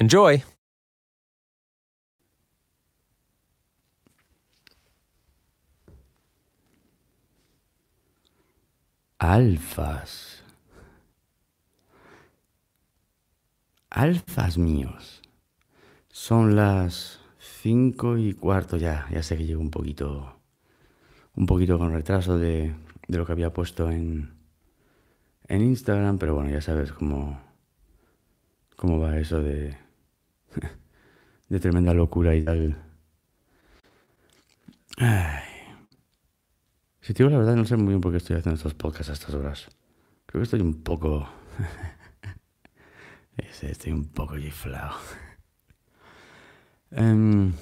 Enjoy! Alfas. Alfas míos. Son las cinco y cuarto ya. Ya sé que llego un poquito. Un poquito con retraso de, lo que había puesto en, en Instagram, pero bueno, ya sabes cómo, cómo va eso de, de tremenda locura y tal. Ay. Si te digo la verdad, no sé muy bien por qué estoy haciendo estos podcasts a estas horas. Creo que estoy un poco. estoy un poco giflado. Em,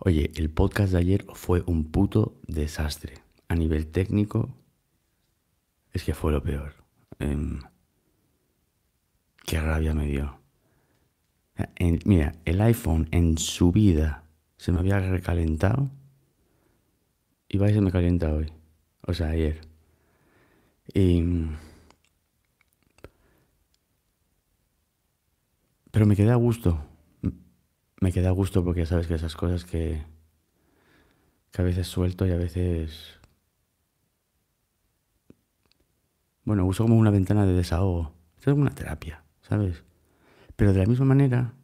oye, el podcast de ayer fue un puto desastre. A nivel técnico, es que fue lo peor. Em, qué rabia me dio. Mira, el iPhone en su vida se me había recalentado y va y se me calienta hoy. O sea, ayer. Y... Pero me quedé a gusto. Me quedé a gusto porque ya sabes que esas cosas que, que a veces suelto y a veces... Bueno, uso como una ventana de desahogo. Es una terapia, ¿sabes? Pero de la misma manera,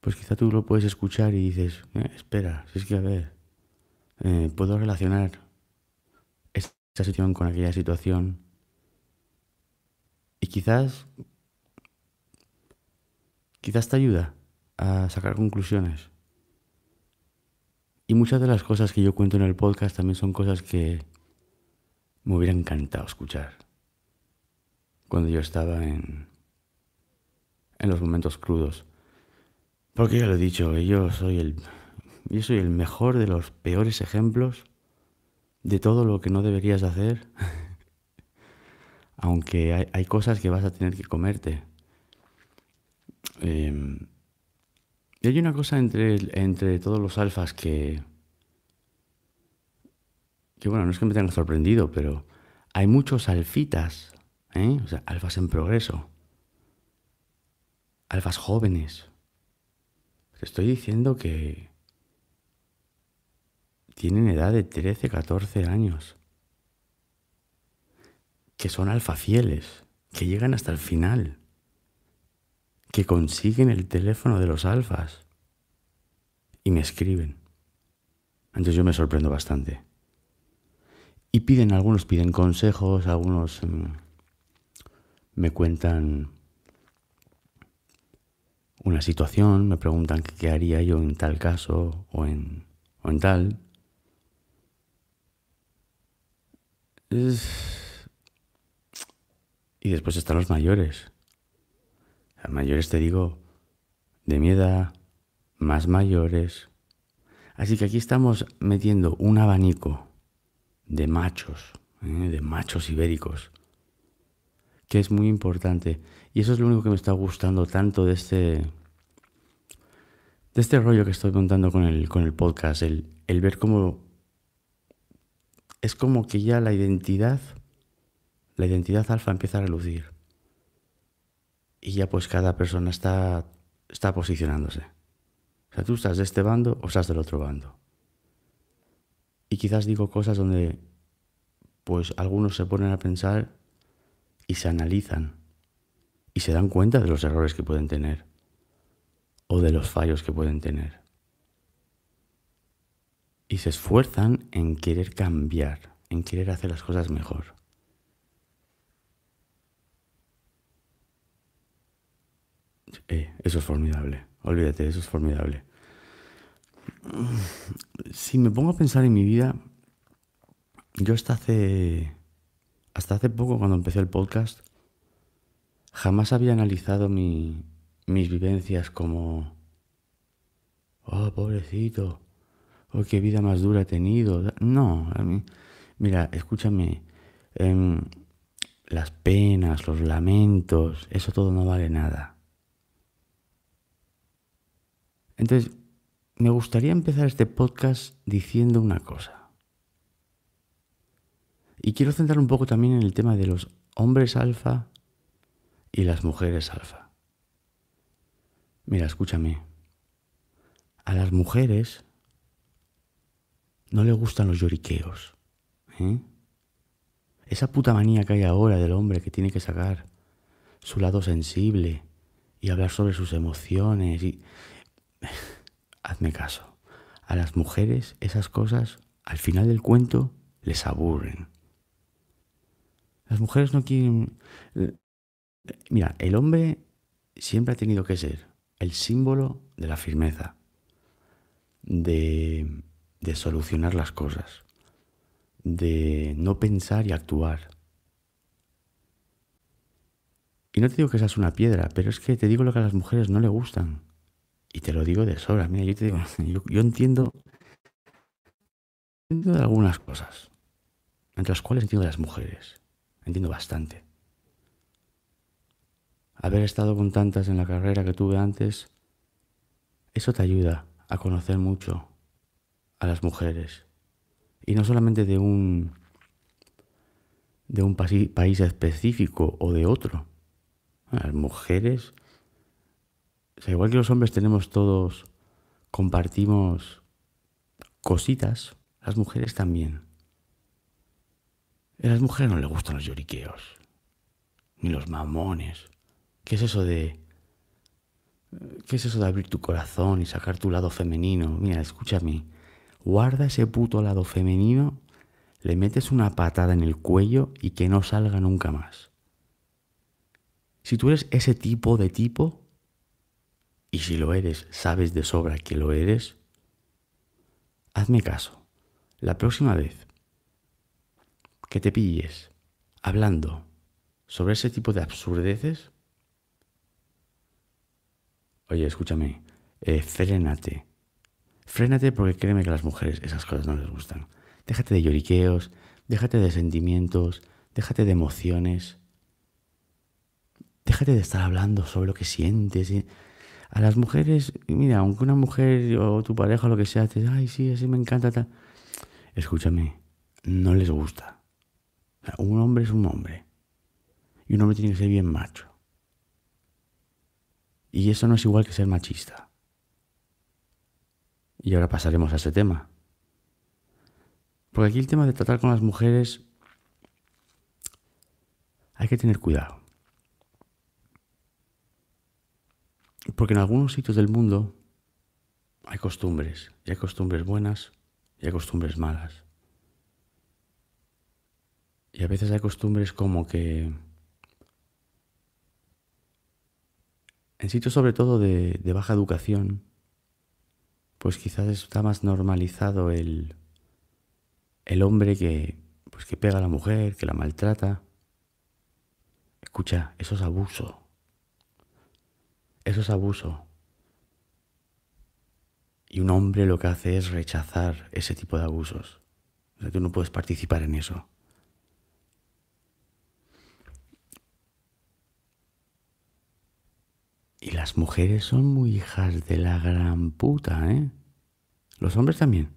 pues quizá tú lo puedes escuchar y dices, eh, espera, si es que a ver, eh, puedo relacionar esta situación con aquella situación y quizás quizás te ayuda a sacar conclusiones. Y muchas de las cosas que yo cuento en el podcast también son cosas que me hubiera encantado escuchar cuando yo estaba en, en los momentos crudos. Porque ya lo he dicho, yo soy el yo soy el mejor de los peores ejemplos de todo lo que no deberías hacer. Aunque hay, cosas que vas a tener que comerte. Em, y hay una cosa entre, entre todos los alfas que, que, bueno, no es que me tengan sorprendido, pero hay muchos alfitas, ¿eh? o sea, alfas en progreso, alfas jóvenes. Te estoy diciendo que, tienen edad de 13, 14 años, que son alfafieles, que llegan hasta el final, que consiguen el teléfono de los alfas y me escriben. Entonces yo me sorprendo bastante. Y piden, algunos piden consejos, algunos mm, me cuentan una situación, me preguntan qué haría yo en tal caso o en, o en tal. Y después están los mayores. Los mayores te digo, de mi edad, más mayores. Así que aquí estamos metiendo un abanico de machos, ¿eh? de machos ibéricos, que es muy importante. Y eso es lo único que me está gustando tanto de este, de este rollo que estoy contando con el, con el podcast, el, el ver cómo es como que ya la identidad, la identidad alfa empieza a relucir. Y ya pues cada persona está, está posicionándose. O sea, tú estás de este bando o estás del otro bando. Y quizás digo cosas donde pues algunos se ponen a pensar y se analizan y se dan cuenta de los errores que pueden tener. o de los fallos que pueden tener. Y se esfuerzan en querer cambiar, en querer hacer las cosas mejor. Eh, eso es formidable. Olvídate, eso es formidable. Si me pongo a pensar en mi vida, yo hasta hace, hasta hace poco, cuando empecé el podcast, jamás había analizado mis vivencias como, oh, pobrecito, oh, qué vida más dura he tenido. No, a mí, mira, escúchame, em, las penas, los lamentos, eso todo no vale nada. Entonces, me gustaría empezar este podcast diciendo una cosa. Y quiero centrar un poco también en el tema de los hombres alfa y las mujeres alfa. Mira, escúchame. A las mujeres no le gustan los lloriqueos. ¿eh? Esa puta manía que hay ahora del hombre que tiene que sacar su lado sensible y hablar sobre sus emociones hazme caso, a las mujeres esas cosas al final del cuento les aburren. Las mujeres no quieren... Mira, el hombre siempre ha tenido que ser el símbolo de la firmeza, de, solucionar las cosas, de no pensar y actuar. Y no te digo que seas una piedra, pero es que te digo lo que a las mujeres no le gustan. Y te lo digo de sobra. Mira, yo te digo, yo, entiendo, entiendo algunas cosas, entre las cuales entiendo de las mujeres. Entiendo bastante. Haber estado con tantas en la carrera que tuve antes, eso te ayuda a conocer mucho a las mujeres. Y no solamente de un, de un país específico o de otro. Las mujeres igual que los hombres tenemos todos, compartimos cositas, las mujeres también. A las mujeres no les gustan los lloriqueos, ni los mamones. ¿Qué es eso de... ¿Qué es eso de abrir tu corazón y sacar tu lado femenino? Mira, escúchame. Guarda ese puto lado femenino, le metes una patada en el cuello y que no salga nunca más. Si tú eres ese tipo de tipo, y si lo eres, sabes de sobra que lo eres, hazme caso. La próxima vez que te pilles hablando sobre ese tipo de absurdeces, oye, escúchame, eh, frénate. Frénate porque créeme que a las mujeres esas cosas no les gustan. Déjate de lloriqueos, déjate de sentimientos, déjate de emociones. Déjate de estar hablando sobre lo que sientes. A las mujeres, mira, aunque una mujer o tu pareja o lo que sea te diga, ay, sí, así me encanta. Escúchame, no les gusta. un hombre es un hombre. Y un hombre tiene que ser bien macho. Y eso no es igual que ser machista. Y ahora pasaremos a ese tema. Porque aquí el tema de tratar con las mujeres hay que tener cuidado. Porque en algunos sitios del mundo hay costumbres, y hay costumbres buenas y hay costumbres malas. Y a veces hay costumbres como que en sitios sobre todo de, baja educación, pues quizás está más normalizado el, el hombre que, pues que pega a la mujer, que la maltrata. Escucha, eso es abuso. Eso es abuso. Y un hombre lo que hace es rechazar ese tipo de abusos. O sea, tú no puedes participar en eso. Y las mujeres son muy hijas de la gran puta, ¿eh? Los hombres también.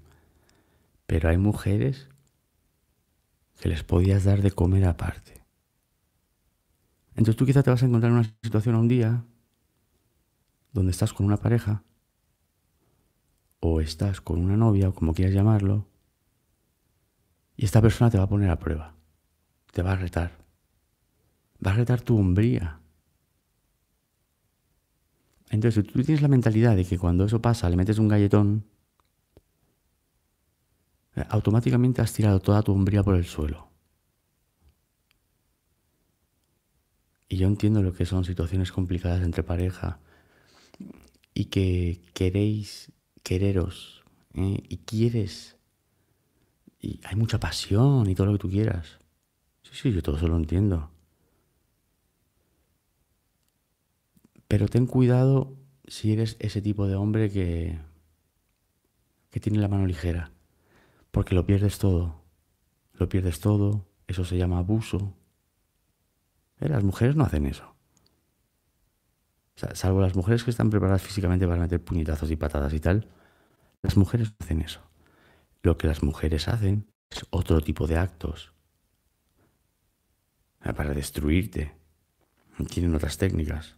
Pero hay mujeres que les podías dar de comer aparte. Entonces tú quizá te vas a encontrar en una situación un día donde estás con una pareja o estás con una novia o como quieras llamarlo y esta persona te va a poner a prueba, te va a retar, va a retar tu hombría. Entonces, si tú tienes la mentalidad de que cuando eso pasa le metes un galletón, automáticamente has tirado toda tu hombría por el suelo. Y yo entiendo lo que son situaciones complicadas entre pareja y que queréis quereros ¿eh? y quieres y hay mucha pasión y todo lo que tú quieras. Sí, sí, yo todo eso lo entiendo. Pero ten cuidado si eres ese tipo de hombre que, que tiene la mano ligera, porque lo pierdes todo. Lo pierdes todo, eso se llama abuso. Eh, las mujeres no hacen eso. salvo las mujeres que están preparadas físicamente para meter puñetazos y patadas y tal, las mujeres no hacen eso. Lo que las mujeres hacen es otro tipo de actos para destruirte. Tienen otras técnicas.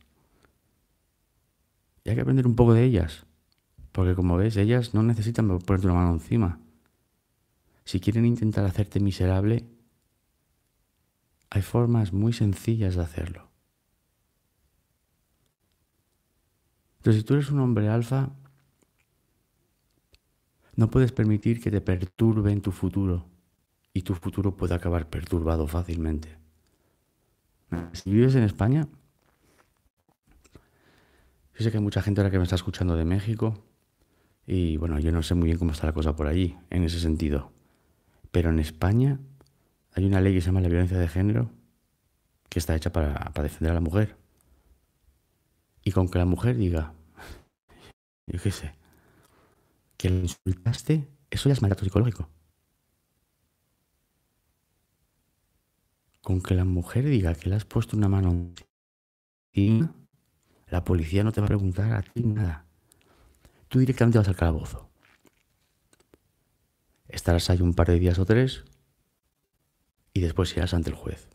Y hay que aprender un poco de ellas. Porque como ves, ellas no necesitan ponerte una mano encima. Si quieren intentar hacerte miserable, hay formas muy sencillas de hacerlo. Entonces, si tú eres un hombre alfa, no puedes permitir que te perturbe en tu futuro y tu futuro puede acabar perturbado fácilmente. Si vives en España, yo sé que hay mucha gente ahora que me está escuchando de México y bueno, yo no sé muy bien cómo está la cosa por allí, en ese sentido. Pero en España hay una ley que se llama la violencia de género que está hecha para, defender a la mujer. Y con que la mujer diga, yo qué sé, que le insultaste, eso ya es maltrato psicológico. Con que la mujer diga que le has puesto una mano encima, la policía no te va a preguntar a ti nada. Tú directamente vas al calabozo. Estarás ahí un par de días o tres y después irás ante el juez.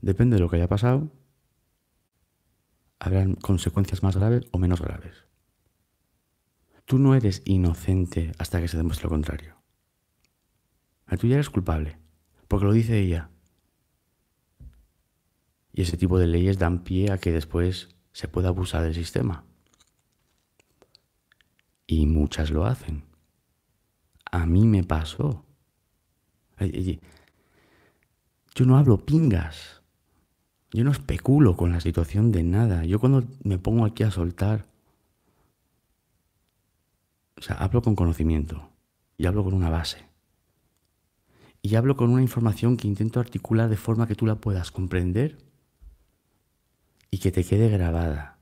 Depende de lo que haya pasado, habrán consecuencias más graves o menos graves. Tú no eres inocente hasta que se demuestre lo contrario. Tú ya eres culpable, porque lo dice ella. Y ese tipo de leyes dan pie a que después se pueda abusar del sistema. Y muchas lo hacen. A mí me pasó. Yo no hablo pingas. Yo no especulo con la situación de nada. Yo cuando me pongo aquí a soltar, o sea, hablo con conocimiento y hablo con una base. Y hablo con una información que intento articular de forma que tú la puedas comprender y que te quede grabada.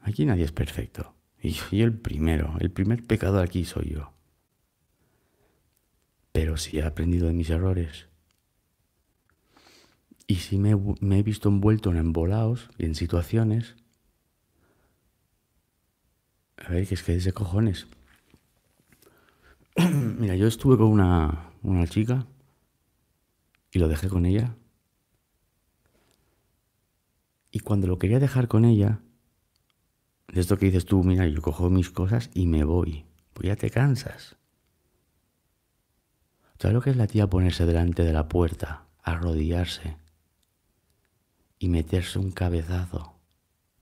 Aquí nadie es perfecto. Y yo el primero, el primer pecador aquí soy yo. Pero si he aprendido de mis errores. Y si me, he visto envuelto en embolaos y en situaciones. A ver, que es que es de cojones. Mira, yo estuve con una, una chica y lo dejé con ella y cuando lo quería dejar con ella, de esto que dices tú, mira, yo cojo mis cosas y me voy, pues ya te cansas. ¿Sabes lo que es la tía ponerse delante de la puerta, arrodillarse y meterse un cabezazo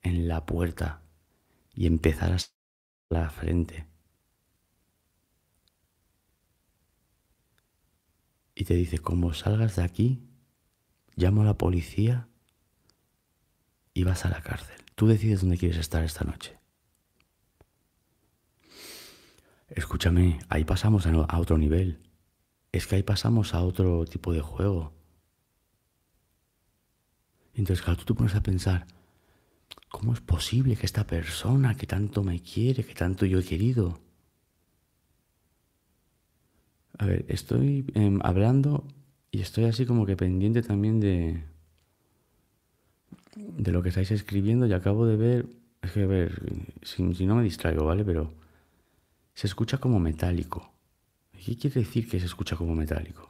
en la puerta y empezar a la frente? Y te dice, como salgas de aquí, llamo a la policía y vas a la cárcel. Tú decides dónde quieres estar esta noche. Escúchame, ahí pasamos a otro nivel. Es que ahí pasamos a otro tipo de juego. Entonces, claro, tú te pones a pensar, ¿cómo es posible que esta persona que tanto me quiere, que tanto yo he querido? A ver, estoy em, hablando y estoy así como que pendiente también de, de lo que estáis escribiendo y acabo de ver, es que a ver, si, no me distraigo, ¿vale? Pero se escucha como metálico. ¿Qué quiere decir que se escucha como metálico?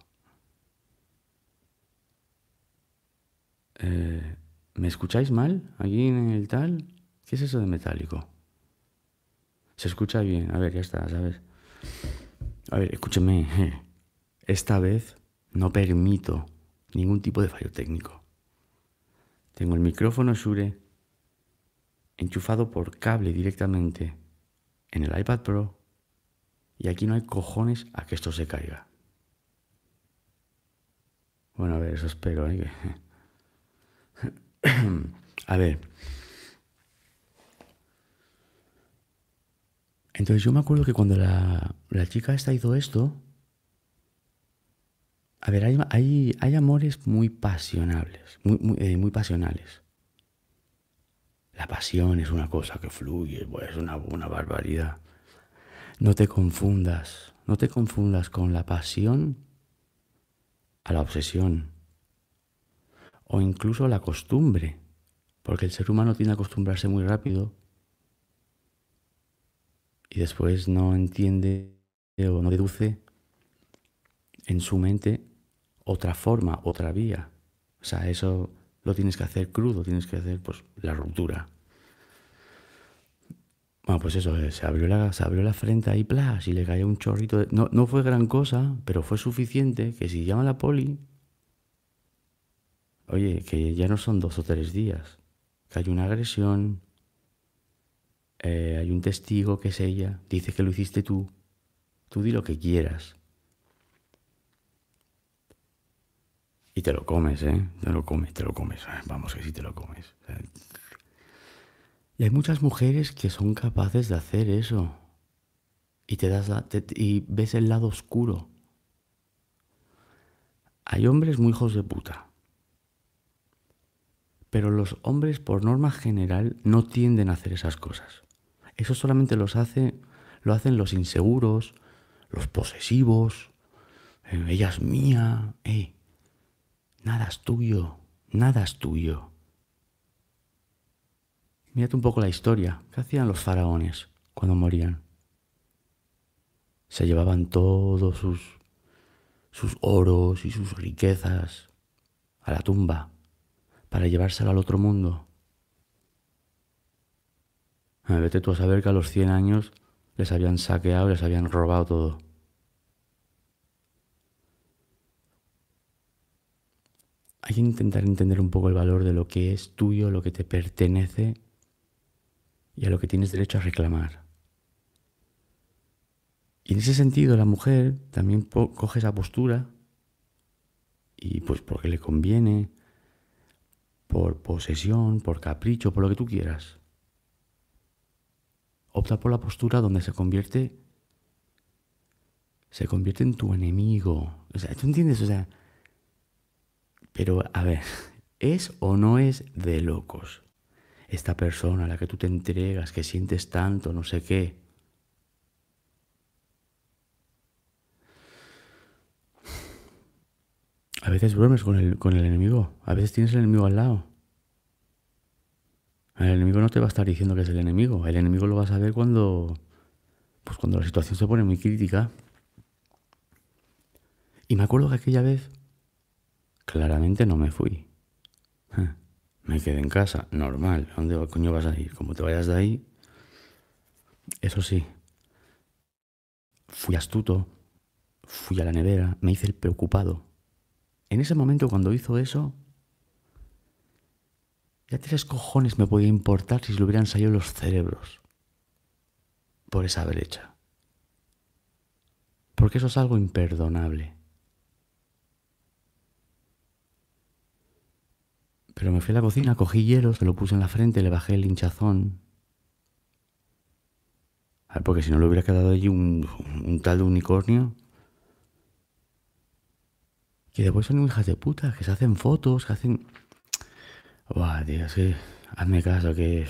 Eh, ¿Me escucháis mal aquí en el tal? ¿Qué es eso de metálico? Se escucha bien. A ver, ya está, ¿sabes? A ver, escúcheme. Esta vez no permito ningún tipo de fallo técnico Tengo el micrófono Shure enchufado por cable directamente en el iPad Pro y aquí no hay cojones a que esto se caiga. Bueno, a ver, eso espero. ¿eh? a ver. Entonces yo me acuerdo que cuando la, chica esta hizo esto, a ver, hay, hay, amores muy pasionables, muy, muy, eh, muy, pasionales. La pasión es una cosa que fluye, pues es una, una barbaridad. No te confundas, no te confundas con la pasión a la obsesión o incluso a la costumbre, porque el ser humano tiene que acostumbrarse muy rápido y después no entiende o no deduce en su mente otra forma, otra vía. O sea, eso lo tienes que hacer crudo, tienes que hacer pues la ruptura. Bueno, pues eso, eh, se abrió la, se abrió la frente ahí, plas, y le cayó un chorrito. No, no fue gran cosa, pero fue suficiente que si llama la poli, oye, que ya no son dos o tres días, que hay una agresión, eh, hay un testigo que es ella, dice que lo hiciste tú, tú di lo que quieras. Y te lo comes, ¿eh? Te lo comes, te lo comes. Vamos, que sí te lo comes. Y hay muchas mujeres que son capaces de hacer eso. Y te das y ves el lado oscuro. Hay hombres muy hijos de puta. Pero los hombres, por norma general, no tienden a hacer esas cosas. Eso solamente los hace, lo hacen los inseguros, los posesivos. Eh, ella es mía. Eh, nada es tuyo. Nada es tuyo. Mírate un poco la historia. ¿Qué hacían los faraones cuando morían? Se llevaban todos sus, sus oros y sus riquezas a la tumba para llevársela al otro mundo. Vete tú a saber que a los 100 años les habían saqueado, les habían robado todo. Hay que intentar entender un poco el valor de lo que es tuyo, lo que te pertenece y a lo que tienes derecho a reclamar. Y en ese sentido la mujer también coge esa postura y pues porque le conviene, por posesión, por capricho, por lo que tú quieras. Opta por la postura donde se convierte se convierte en tu enemigo. O sea, ¿tú entiendes? O sea, pero a ver, ¿es o no es de locos? esta persona a la que tú te entregas, que sientes tanto, no sé qué. A veces bromes con el, con el enemigo, a veces tienes el enemigo al lado. El enemigo no te va a estar diciendo que es el enemigo, el enemigo lo vas a ver cuando, pues cuando la situación se pone muy crítica. Y me acuerdo que aquella vez claramente no me fui. Me quedé en casa, normal. ¿A dónde coño vas a ir? Como te vayas de ahí. Eso sí, fui astuto, fui a la nevera, me hice el preocupado. En ese momento, cuando hizo eso, ya tres cojones me podía importar si se le hubieran salido los cerebros por esa brecha. Porque eso es algo imperdonable. Pero me fui a la cocina, cogí hielo, se lo puse en la frente, le bajé el hinchazón. A ver, porque si no le hubiera quedado allí un, tal de unicornio. Que después son hijas de puta, que se hacen fotos, que hacen... Buah, tío, sí. Hazme caso, que...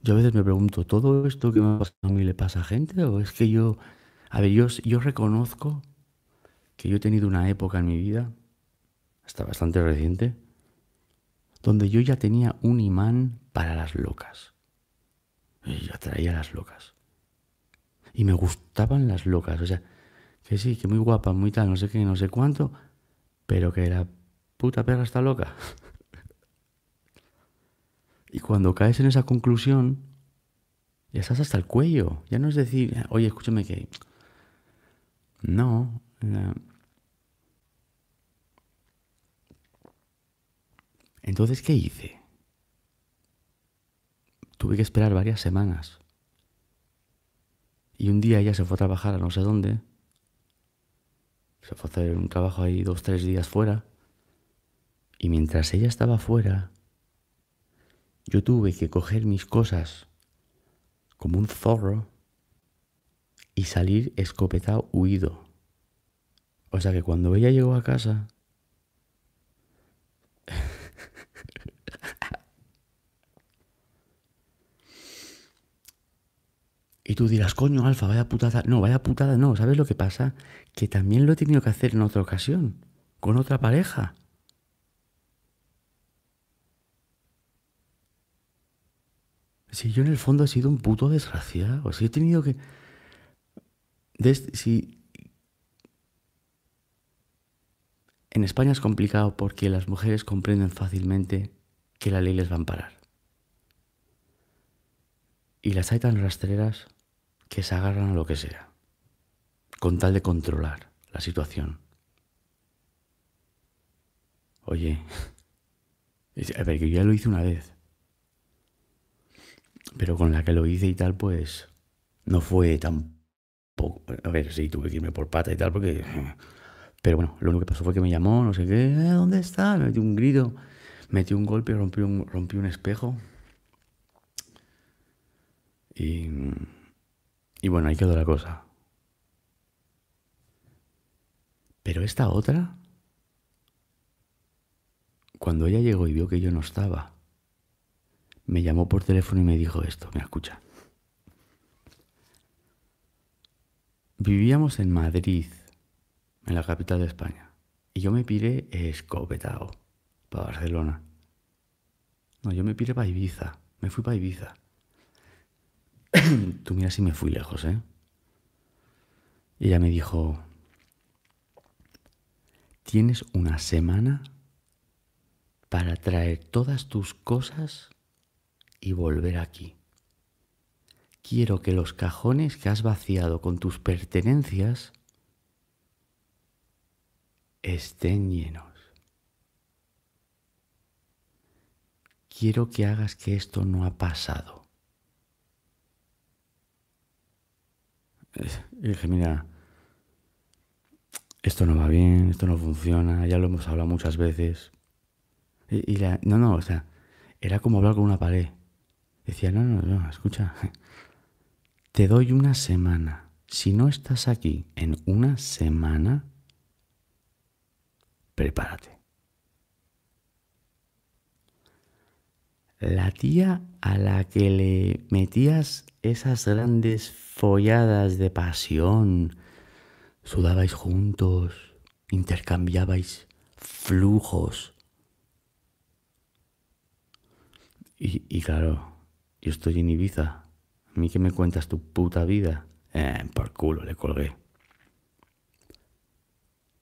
Yo a veces me pregunto, ¿todo esto que me pasa a mí le pasa a gente? ¿O es que yo... A ver, yo reconozco que yo he tenido una época en mi vida está bastante reciente, donde yo ya tenía un imán para las locas. Y yo atraía las locas. Y me gustaban las locas, o sea, que sí, que muy guapa, muy tal, no sé qué, no sé cuánto, pero que la puta perra está loca. y cuando caes en esa conclusión, ya estás hasta el cuello. Ya no es decir, oye, escúchame que... No, Entonces, ¿qué hice? Tuve que esperar varias semanas. Y un día ella se fue a trabajar a no sé dónde. Se fue a hacer un trabajo ahí dos, tres días fuera. Y mientras ella estaba fuera, yo tuve que coger mis cosas como un zorro y salir escopetado huido. O sea que cuando ella llegó a casa, Y tú dirás, coño, Alfa, vaya putada. No, vaya putada, no. ¿Sabes lo que pasa? Que también lo he tenido que hacer en otra ocasión, con otra pareja. Si yo en el fondo he sido un puto desgraciado, si he tenido que... En España es complicado porque las mujeres comprenden fácilmente que la ley les va a amparar. Y las hay tan rastreras que se agarran a lo que sea, con tal de controlar la situación. Oye, a ver, que yo ya lo hice una vez, pero con la que lo hice y tal, pues no fue tan poco. A ver, sí, tuve que irme por pata y tal, porque. Pero bueno, lo único que pasó fue que me llamó, no sé qué, eh, ¿dónde está? Me metió un grito, metí un golpe, rompí un, rompí un espejo. Y, y bueno, ahí quedó la cosa. Pero esta otra, cuando ella llegó y vio que yo no estaba, me llamó por teléfono y me dijo esto, me escucha. Vivíamos en Madrid, en la capital de España, y yo me piré escopetado para Barcelona. No, yo me piré para Ibiza, me fui para Ibiza. Tú mira si me fui lejos, ¿eh? Y ella me dijo, tienes una semana para traer todas tus cosas y volver aquí. Quiero que los cajones que has vaciado con tus pertenencias estén llenos. Quiero que hagas que esto no ha pasado. Y dije, mira, esto no va bien, esto no funciona, ya lo hemos hablado muchas veces. Y, la, no, no, o sea, era como hablar con una pared. Decía, no, no, no, escucha, te doy una semana. Si no estás aquí en una semana, prepárate. La tía a la que le metías esas grandes folladas de pasión, sudabais juntos, intercambiabais flujos. Y, claro, yo estoy en Ibiza. ¿A mí que me cuentas tu puta vida? Eh, por culo, le colgué.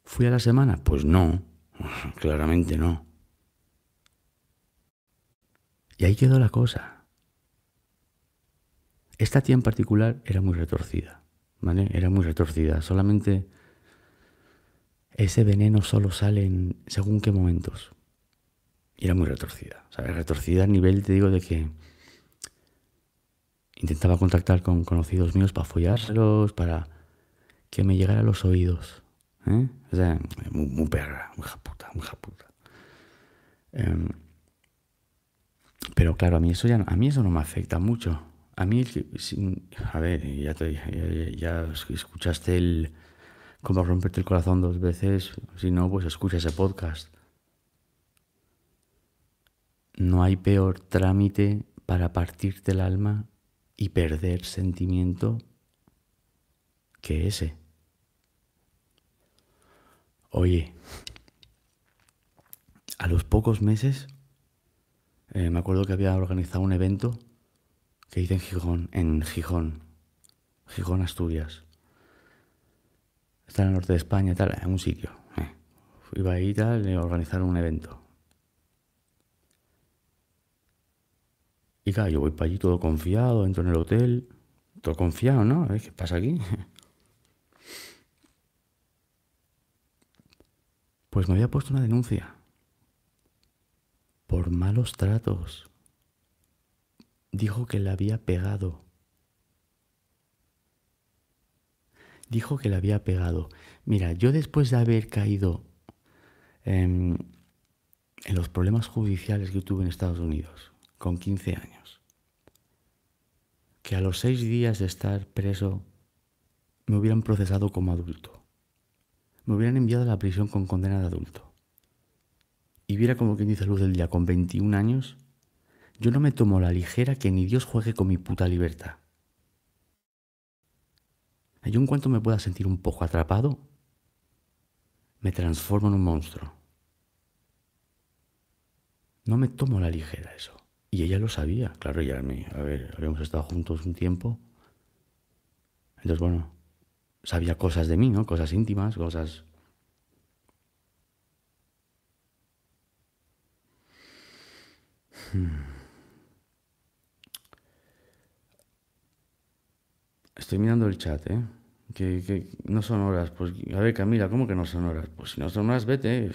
¿Fui a la semana? Pues no, claramente no. Y ahí quedó la cosa. Esta tía en particular era muy retorcida, ¿vale? Era muy retorcida. Solamente ese veneno solo sale en según qué momentos. Y era muy retorcida. ¿Sabes? Retorcida a nivel, te digo, de que intentaba contactar con conocidos míos para follárselos, para que me llegara a los oídos. ¿eh? O sea, muy, perra, muy puta, muy puta. Em, pero claro, a mí eso ya a mí eso no me afecta mucho. A mí, a ver, ya, te, ya, escuchaste el cómo romperte el corazón dos veces, si no, pues escucha ese podcast. No hay peor trámite para partirte el alma y perder sentimiento que ese. Oye, a los pocos meses, eh, me acuerdo que había organizado un evento que hice en Gijón, en Gijón, Gijón, Asturias. Está en el norte de España, tal, en un sitio. Eh. Iba ahí tal, y organizaron un evento. Y claro, yo voy para allí todo confiado, entro en el hotel, todo confiado, ¿no? ¿Qué pasa aquí? Pues me había puesto una denuncia. Por malos tratos. Dijo que le había pegado. Dijo que le había pegado. Mira, yo después de haber caído en, en los problemas judiciales que tuve en Estados Unidos, con 15 años, que a los seis días de estar preso me hubieran procesado como adulto, me hubieran enviado a la prisión con condena de adulto y viera como quien dice luz del día con 21 años, yo no me tomo la ligera que ni Dios juegue con mi puta libertad. Yo en cuanto me pueda sentir un poco atrapado, me transformo en un monstruo. No me tomo la ligera eso. Y ella lo sabía, claro, ya mí. A ver, habíamos estado juntos un tiempo. Entonces, bueno, sabía cosas de mí, ¿no? Cosas íntimas, cosas Estoy mirando el chat, ¿eh? Que, no son horas. Pues, a ver, Camila, ¿cómo que no son horas? Pues si no son horas, vete.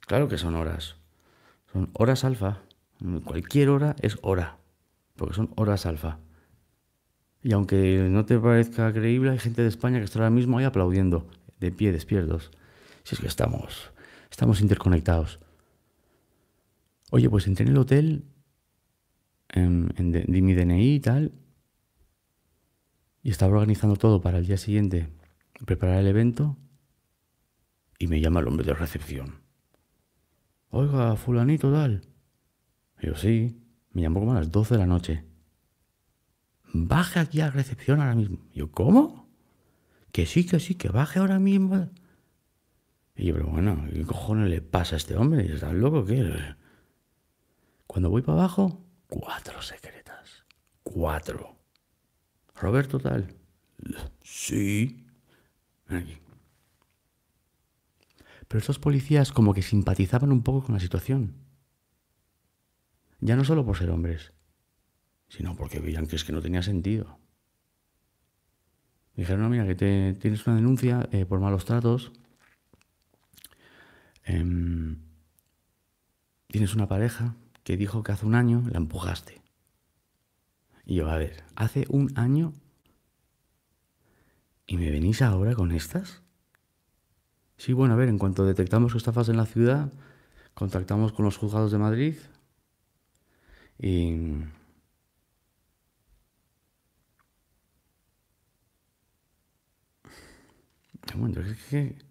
Claro que son horas. Son horas alfa. Cualquier hora es hora. Porque son horas alfa. Y aunque no te parezca creíble, hay gente de España que está ahora mismo ahí aplaudiendo, de pie, despiertos. Si es que estamos, estamos interconectados. Oye, pues entré en el hotel, en, di mi DNI y tal, y estaba organizando todo para el día siguiente, preparar el evento, y me llama el hombre de recepción. Oiga, fulanito tal. Yo, sí, me llamó como a las 12 de la noche. Baje aquí a la recepción ahora mismo. Yo, ¿cómo? Que sí, que sí, que baje ahora mismo. Y yo, pero bueno, ¿qué cojones le pasa a este hombre? ¿Estás loco? ¿Qué? Cuando voy para abajo, cuatro secretas. Cuatro. Roberto tal. Sí. Pero estos policías como que simpatizaban un poco con la situación. Ya no solo por ser hombres, sino porque veían que es que no tenía sentido. Dijeron, no, mira, que te, tienes una denuncia eh, por malos tratos. Em, tienes una pareja que dijo que hace un año la empujaste. Y yo, a ver, hace un año y me venís ahora con estas. Sí, bueno, a ver, en cuanto detectamos estafas en la ciudad, contactamos con los juzgados de Madrid y... Bueno, que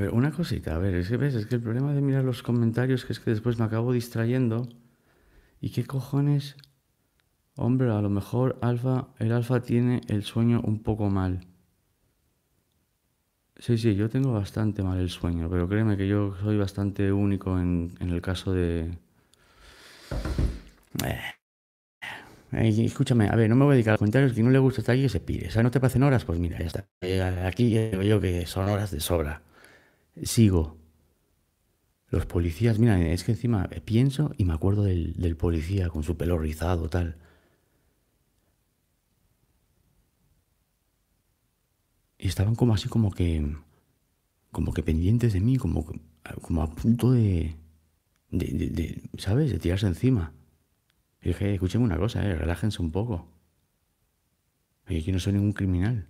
ver, una cosita, a ver, es que ves, es que el problema de mirar los comentarios que es que después me acabo distrayendo. ¿Y qué cojones? Hombre, a lo mejor alfa, el alfa tiene el sueño un poco mal. Sí, sí, yo tengo bastante mal el sueño, pero créeme que yo soy bastante único en, el caso de... Eh. Eh, escúchame, a ver, no me voy a dedicar a comentarios. Que no le gusta estar ahí, que se pide. O sea, ¿no te parecen horas? Pues mira, ya está. Eh, aquí digo yo que son horas de sobra. Sigo. Los policías, mira, es que encima pienso y me acuerdo del, policía con su pelo rizado, tal. Y estaban como así como que como que pendientes de mí, como, como a punto de, de, ¿sabes? De tirarse encima. Y dije, escúcheme una cosa, eh, relájense un poco. Yo no soy ningún criminal.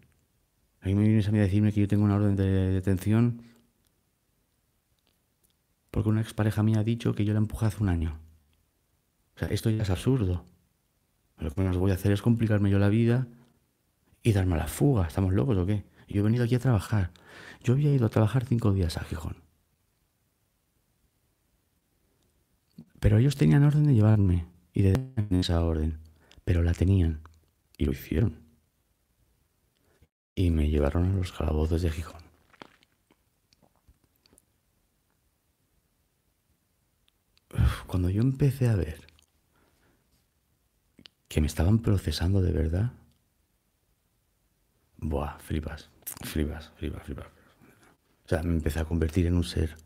A me vienes a mí a decirme que yo tengo una orden de detención porque una expareja mía ha dicho que yo la empujé hace un año. O sea, esto ya es absurdo. Lo que menos voy a hacer es complicarme yo la vida y darme la fuga. ¿Estamos locos o qué? Yo he venido aquí a trabajar. Yo había ido a trabajar cinco días a Gijón. Pero ellos tenían orden de llevarme y de darme esa orden. Pero la tenían. Y lo hicieron. Y me llevaron a los calabozos de Gijón. Cuando yo empecé a ver que me estaban procesando de verdad, buah, flipas, flipas, flipas, flipas. O sea, me empecé a convertir en un ser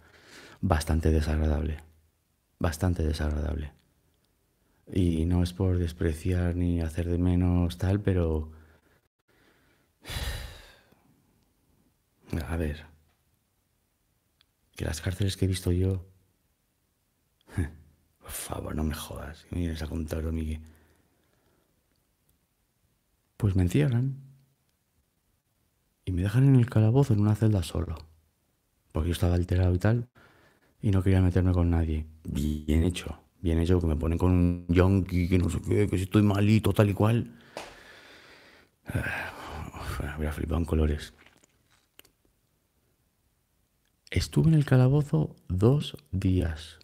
bastante desagradable, bastante desagradable. Y no es por despreciar ni hacer de menos tal, pero... a ver. Que las cárceles que he visto yo... Por favor, no me jodas. Me vienes a contar, Miguel. Pues me encierran. Y me dejan en el calabozo en una celda solo. Porque yo estaba alterado y tal. Y no quería meterme con nadie. Bien hecho. Bien hecho, que me ponen con un yonki, que no sé qué, que si estoy malito, tal y cual. Habría flipado en colores. Estuve en el calabozo dos días.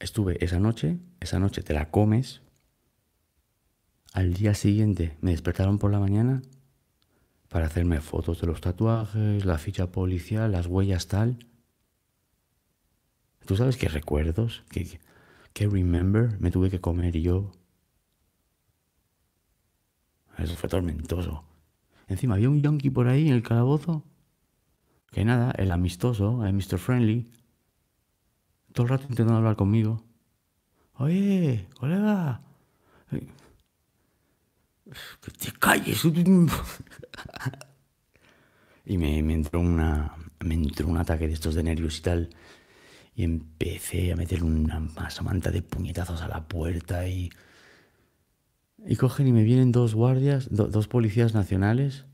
Estuve esa noche, esa noche te la comes. Al día siguiente me despertaron por la mañana para hacerme fotos de los tatuajes, la ficha policial, las huellas tal. ¿Tú sabes qué recuerdos? ¿Qué, qué remember me tuve que comer yo? Eso fue tormentoso. Encima había un yonki por ahí en el calabozo que nada, el amistoso, el Mr. Friendly, todo el rato intentando hablar conmigo. Oye, colega. Que te calles. y me, entró una. Me entró un ataque de estos de nervios y tal. Y empecé a meter una manta de puñetazos a la puerta y. Y cogen y me vienen dos guardias, dos policías nacionales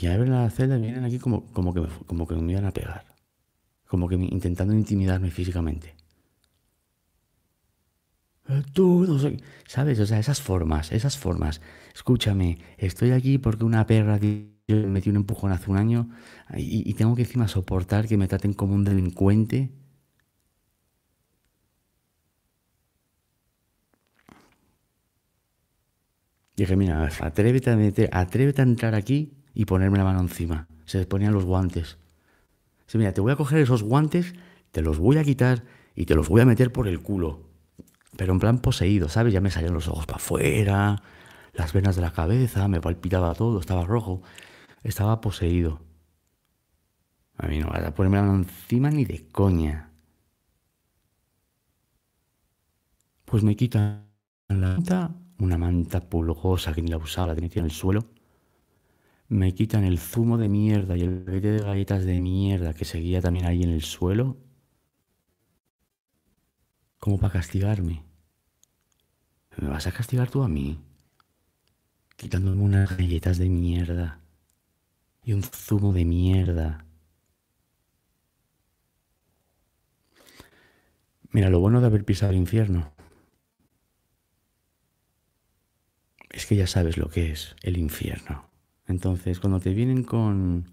Y abren la celda vienen aquí como, como, que, como que me iban a pegar. Como que intentando intimidarme físicamente. Eh, tú, no sé, ¿sabes? O sea, esas formas, esas formas. Escúchame, estoy aquí porque una perra me metió un empujón hace un año y, y tengo que encima soportar que me traten como un delincuente. Dije, mira, atrévete a, meter, atrévete a entrar aquí y ponerme la mano encima. Se les ponían los guantes. Sí, mira, te voy a coger esos guantes, te los voy a quitar y te los voy a meter por el culo. Pero en plan poseído, ¿sabes? Ya me salían los ojos para afuera, las venas de la cabeza, me palpitaba todo, estaba rojo. Estaba poseído. A mí no vas a ponerme la mano encima ni de coña. Pues me quitan la manta, una manta pulgosa que ni la usaba, la tenía en el suelo me quitan el zumo de mierda y el paquete de galletas de mierda que seguía también ahí en el suelo, como para castigarme. ¿Me vas a castigar tú a mí? Quitándome unas galletas de mierda y un zumo de mierda. Mira, lo bueno de haber pisado el infierno es que ya sabes lo que es el infierno. Entonces, cuando te vienen con,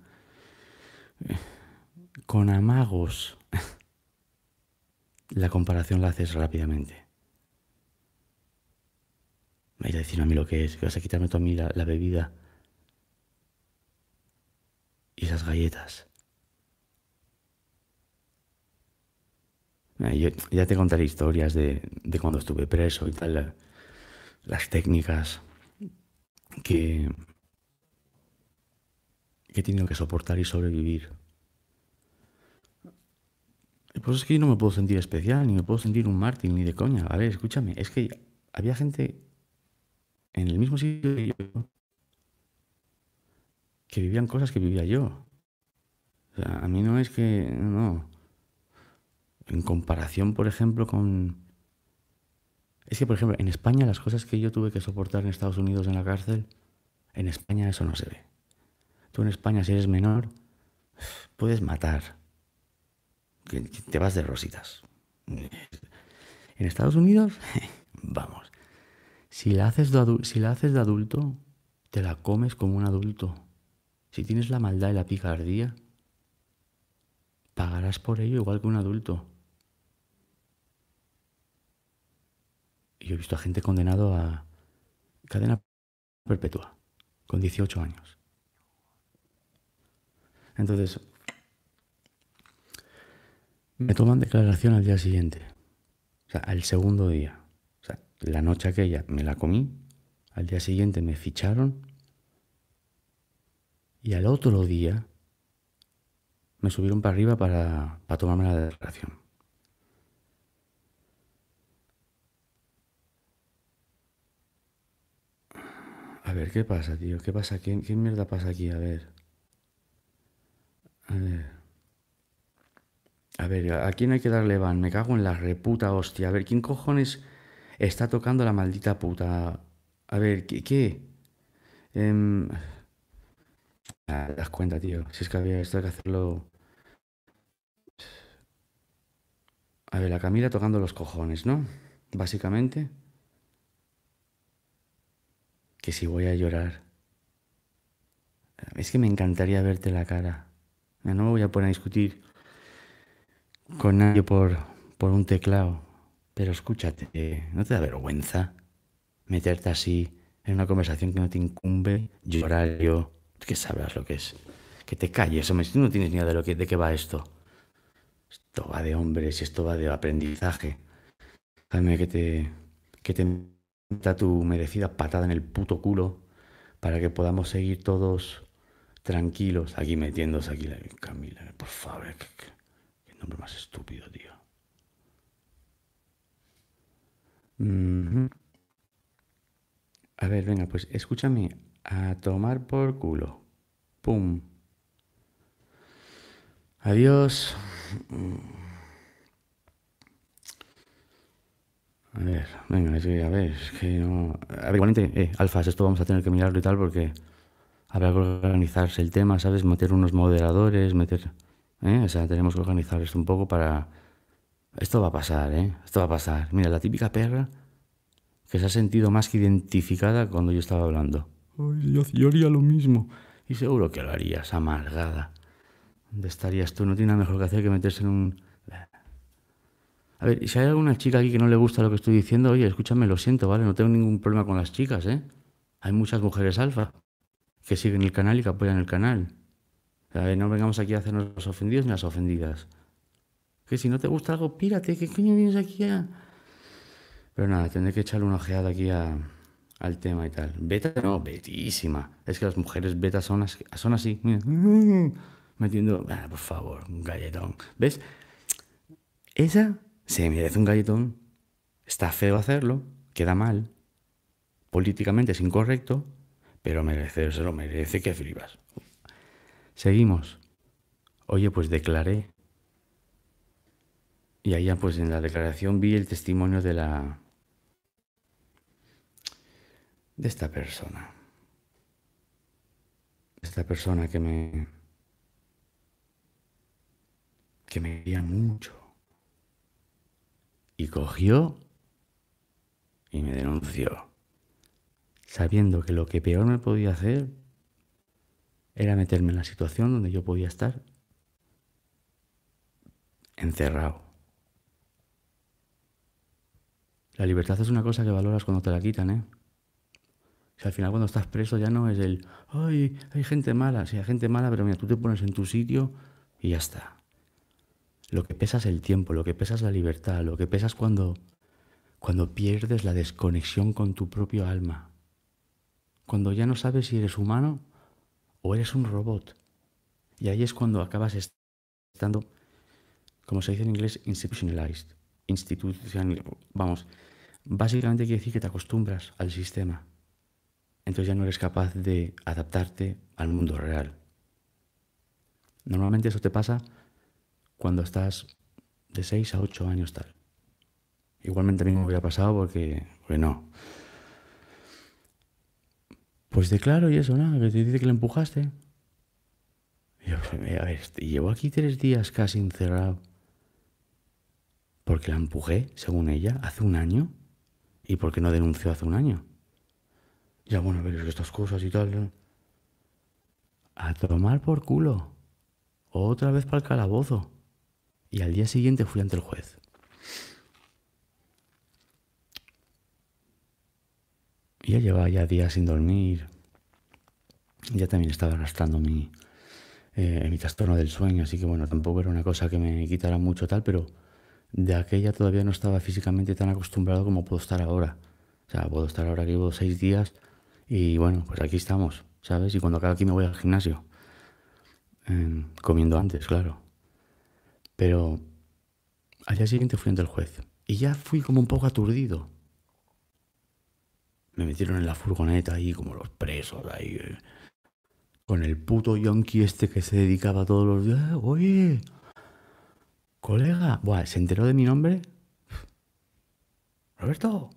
con amagos, la comparación la haces rápidamente. Me vais a decir a mí lo que es, que vas a quitarme tú a mí la, bebida y esas galletas. ya te contaré historias de, de, cuando estuve preso y tal, las técnicas que he tenido que soportar y sobrevivir. Pues es que yo no me puedo sentir especial, ni me puedo sentir un mártir, ni de coña. A ver, escúchame, es que había gente en el mismo sitio que yo que vivían cosas que vivía yo. O sea, a mí no es que, no. En comparación, por ejemplo, con... Es que, por ejemplo, en España las cosas que yo tuve que soportar en Estados Unidos en la cárcel, en España eso no se ve. Tú en España, si eres menor, puedes matar. te vas de rositas. En Estados Unidos, vamos. Si la, haces de si la haces de adulto, te la comes como un adulto. Si tienes la maldad y la picardía, pagarás por ello igual que un adulto. Yo he visto a gente condenado a cadena perpetua, con 18 años. Entonces, me toman declaración al día siguiente, o sea, al segundo día. O sea, la noche aquella me la comí, al día siguiente me ficharon y al otro día me subieron para arriba para, para tomarme la declaración. ver, ¿qué pasa, tío? ¿Qué pasa? ¿Qué, qué mierda pasa aquí? A ver. A ver. A ver, ¿a quién hay que darle van? Me cago en la reputa hostia. A ver, ¿quién cojones está tocando la maldita puta? A ver, ¿qué? Em, das cuenta, tío. Si es que había esto hay que hacerlo. A ver, la Camila tocando los cojones, ¿no? Básicamente. Que si voy a llorar. Es que me encantaría verte la cara. No me voy a poner a discutir con nadie por, por un teclado. Pero escúchate, ¿no te da vergüenza meterte así en una conversación que no te incumbe? Llorar yo, que sabrás lo que es. Que te calles, hombre, si tú no tienes ni idea de, lo que, de qué va esto. Esto va de hombres esto va de aprendizaje. Déjame que te, que te meta tu merecida patada en el puto culo para que podamos seguir todos tranquilos aquí metiéndose aquí la Camila. Por favor, qué, nombre más estúpido, tío. A ver, venga, pues escúchame. A tomar por culo. Pum. Adiós. A ver, venga, es que, a ver, es que no... A ver, igualmente, eh, alfas, esto vamos a tener que mirarlo y tal porque habrá que organizarse el tema, ¿sabes? Meter unos moderadores, meter... ¿eh? O sea, tenemos que organizar esto un poco para... Esto va a pasar, ¿eh? Esto va a pasar. Mira, la típica perra que se ha sentido más que identificada cuando yo estaba hablando. Ay, yo, yo haría lo mismo. Y seguro que lo harías, amargada. ¿Dónde estarías tú? No tiene nada mejor que hacer que meterse en un... A ver, y si hay alguna chica aquí que no le gusta lo que estoy diciendo, oye, escúchame, lo siento, ¿vale? No tengo ningún problema con las chicas, ¿eh? Hay muchas mujeres alfa que siguen el canal y que apoyan el canal. No vengamos aquí a hacernos los ofendidos ni las ofendidas. Que si no te gusta algo, pírate, ¿qué coño vienes aquí a...? Pero nada, tendré que echarle una ojeada aquí al tema y tal. Beta, no, betísima. Es que las mujeres betas son, son así. Metiendo, ah, por favor, un galletón. ¿Ves? Esa se merece un galletón. Está feo hacerlo, queda mal. Políticamente es incorrecto, pero merece, se lo merece que flipas. Seguimos. Oye, pues declaré. Y allá, pues en la declaración vi el testimonio de la. de esta persona. Esta persona que me. que me quería mucho. Y cogió y me denunció. Sabiendo que lo que peor me podía hacer era meterme en la situación donde yo podía estar encerrado. La libertad es una cosa que valoras cuando te la quitan, ¿eh? Al final cuando estás preso ya no es el, ay, hay gente mala, sí, hay gente mala, pero mira, tú te pones en tu sitio y ya está. Lo que pesa es el tiempo, lo que pesa es la libertad, lo que pesa es cuando, cuando pierdes la desconexión con tu propio alma. Cuando ya no sabes si eres humano o eres un robot. Y ahí es cuando acabas est- estando, como se dice en inglés, institutionalized. Institucional, vamos, básicamente quiere decir que te acostumbras al sistema. Entonces ya no eres capaz de adaptarte al mundo real. Normalmente eso te pasa cuando estás de 6 a 8 años tal. Igualmente a mí me hubiera pasado porque, porque no. Pues declaro y eso, nada, que te dice que le empujaste. Y yo, a ver, llevo aquí tres días casi encerrado. Porque la empujé, según ella, hace un año. ¿Y por qué no denunció hace un año? Ya, bueno, ver, es que estas cosas y tal. ¿no? A tomar por culo. Otra vez para el calabozo. Y al día siguiente fui ante el juez. Ya llevaba ya días sin dormir. Ya también estaba arrastrando mi, eh, mi trastorno del sueño, así que bueno, tampoco era una cosa que me quitara mucho tal, pero de aquella todavía no estaba físicamente tan acostumbrado como puedo estar ahora. O sea, puedo estar ahora que llevo seis días y bueno, pues aquí estamos, ¿sabes? Y cuando acabe aquí me voy al gimnasio. Eh, comiendo antes, claro. Pero al día siguiente fui ante el juez y ya fui como un poco aturdido. Me metieron en la furgoneta ahí como los presos ahí. eh, Con el puto yonki este que se dedicaba todos los días. Oye, colega. Buah, se enteró de mi nombre. Roberto.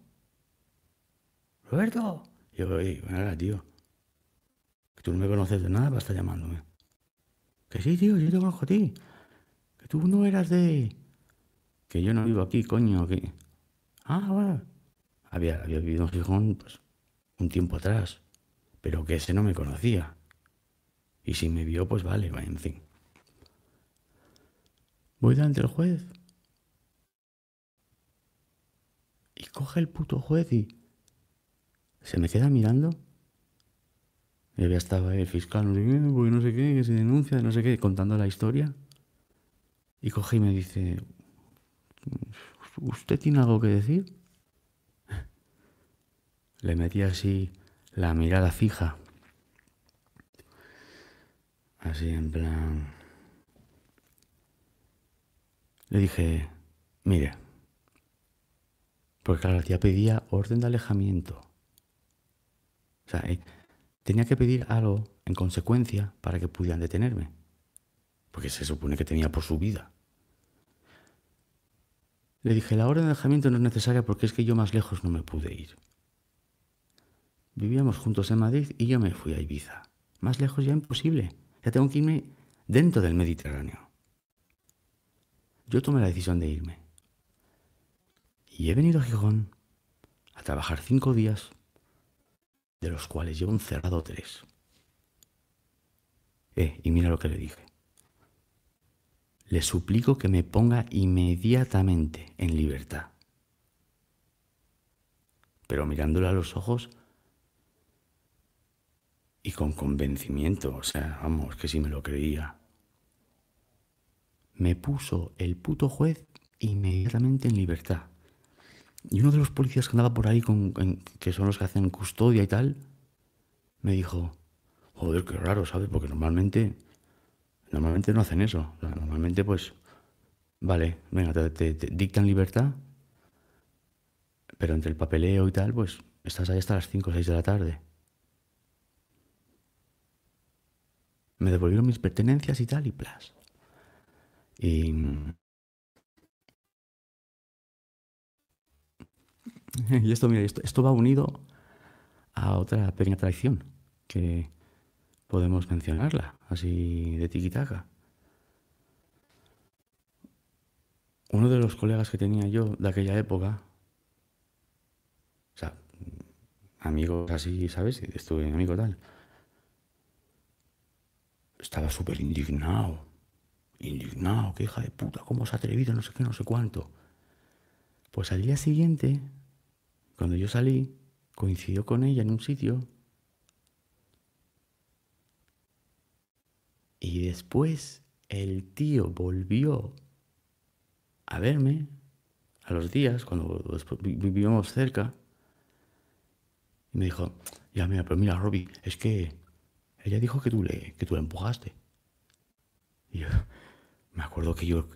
Roberto. Yo, oye, venga, tío. Que tú no me conoces de nada para estar llamándome. Que sí, tío, yo te conozco a ti. Que tú no eras de... Que yo no vivo aquí, coño. Que... Ah, bueno. Había, había vivido en Gijón pues, un tiempo atrás. Pero que ese no me conocía. Y si me vio, pues vale, va, en fin. Voy delante del juez. Y coge el puto juez y se me queda mirando. Y había estado el fiscal, no porque no sé qué, que se denuncia, no sé qué, contando la historia. Y coge y me dice, ¿usted tiene algo que decir? Le metí así la mirada fija. Así en plan... Le dije, mire, porque la tía pedía orden de alejamiento. O sea, eh, tenía que pedir algo en consecuencia para que pudieran detenerme. Porque se supone que tenía por su vida. Le dije, la orden de alejamiento no es necesaria porque es que yo más lejos no me pude ir. Vivíamos juntos en Madrid y yo me fui a Ibiza. Más lejos ya imposible. Ya tengo que irme dentro del Mediterráneo. Yo tomé la decisión de irme. Y he venido a Gijón a trabajar cinco días, de los cuales llevo encerrado tres. Eh, y mira lo que le dije. Le suplico que me ponga inmediatamente en libertad. Pero mirándole a los ojos y con convencimiento, o sea, vamos, que si me lo creía. Me puso el puto juez inmediatamente en libertad. Y uno de los policías que andaba por ahí, con, en- que son los que hacen custodia y tal, me dijo, joder, qué raro, ¿sabes? Porque normalmente, normalmente no hacen eso. Normalmente, pues, vale, venga, te, te- te dictan libertad, pero entre el papeleo y tal, pues, estás ahí hasta las 5 o 6 de la tarde. Me devolvieron mis pertenencias y tal, y plas. Y... Esto, mira, esto, va unido a otra pequeña traición que podemos mencionarla, así de tiquitaca. Uno de los colegas que tenía yo de aquella época, o sea, amigos así, ¿sabes? Estuve amigo tal, estaba súper indignado. Indignado, qué hija de puta, cómo se ha atrevido, no sé qué, no sé cuánto. Pues al día siguiente, cuando yo salí, coincidió con ella en un sitio. Y después el tío volvió a verme a los días, cuando vivíamos cerca. Y me dijo, ya mira, pero mira, Robbie, es que ella dijo que tú le, que tú la empujaste. Y yo me acuerdo que yo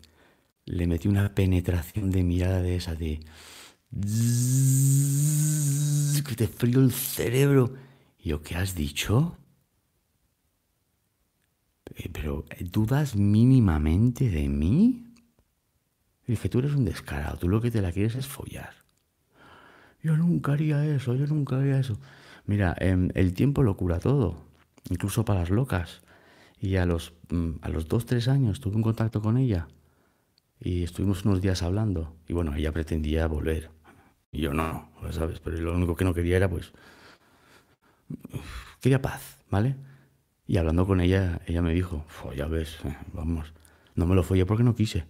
le metí una penetración de mirada de esa de que te frío el cerebro. Y yo, ¿qué has dicho? Eh, Pero, ¿dudas mínimamente de mí? Y dije, tú eres un descarado, tú lo que te la quieres es follar. Yo nunca haría eso, yo nunca haría eso. Mira, em, el tiempo lo cura todo, incluso para las locas. Y a los, mm, a los dos, tres años tuve un contacto con ella y estuvimos unos días hablando. Y bueno, ella pretendía volver. Y yo no, ¿sabes? Pero lo único que no quería era, pues, quería paz, ¿vale? Y hablando con ella, ella me dijo, "Fo, ya ves, vamos, no me lo follé porque no quise.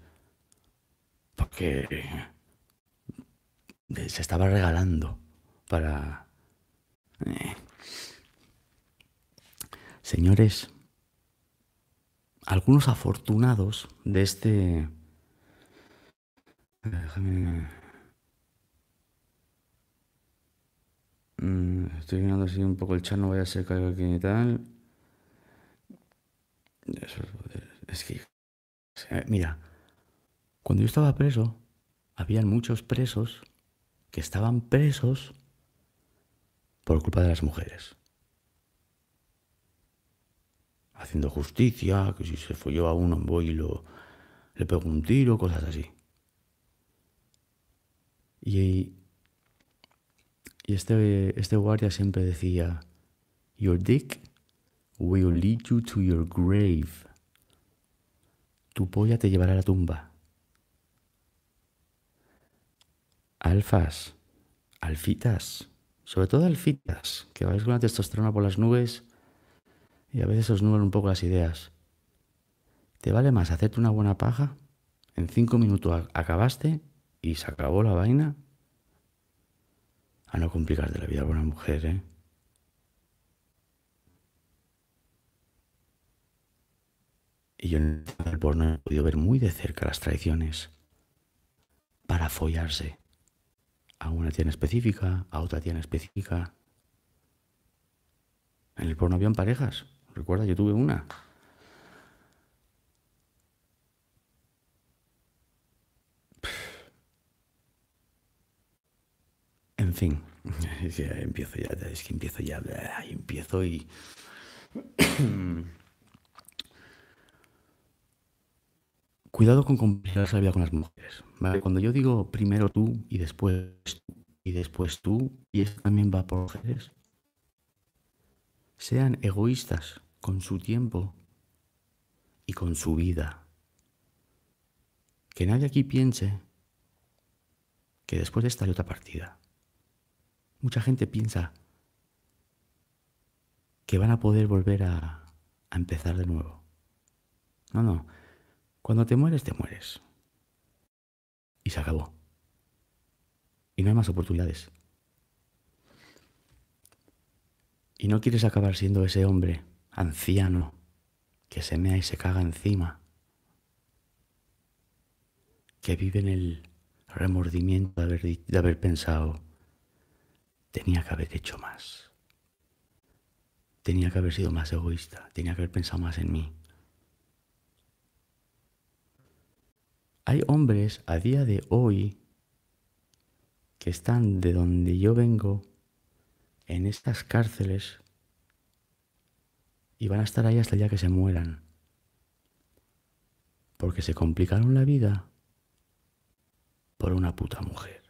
Porque se estaba regalando para... eh. Señores, algunos afortunados de este... Déjame... Mm, Estoy mirando así un poco el chat, no vaya a ser aquí y tal. Es- que... sea, Mira, cuando yo estaba preso, habían muchos presos que estaban presos por culpa de las mujeres. Haciendo justicia, que si se folló a uno voy y lo, le pego un tiro, cosas así. Y, y este, este guardia siempre decía, Your dick will lead you to your grave. Tu polla te llevará a la tumba. Alfas, alfitas, sobre todo alfitas, que vais con la testosterona por las nubes y a veces os nublan un poco las ideas. ¿Te vale más hacerte una buena paja? En cinco minutos acabaste y se acabó la vaina. A no complicarte la vida por una mujer, ¿eh? Y yo en el porno he podido ver muy de cerca las traiciones para follarse a una tienda específica, a otra tienda específica. En el porno habían parejas. Recuerda, yo tuve una. En fin, es empiezo ya, es que empiezo ya, empiezo y... Cuidado con complicarse la vida con las mujeres. Cuando yo digo primero tú y después tú y después tú, y esto también va por mujeres, sean egoístas con su tiempo y con su vida. Que nadie aquí piense que después de esta hay otra partida. Mucha gente piensa que van a poder volver a, a empezar de nuevo. No, no. Cuando te mueres, te mueres. Y se acabó. Y no hay más oportunidades. Y no quieres acabar siendo ese hombre anciano que se mea y se caga encima, que vive en el remordimiento de haber, de haber pensado, tenía que haber hecho más, tenía que haber sido más egoísta, tenía que haber pensado más en mí. Hay hombres a día de hoy que están de donde yo vengo en estas cárceles y van a estar ahí hasta el que se mueran. Porque se complicaron la vida por una puta mujer.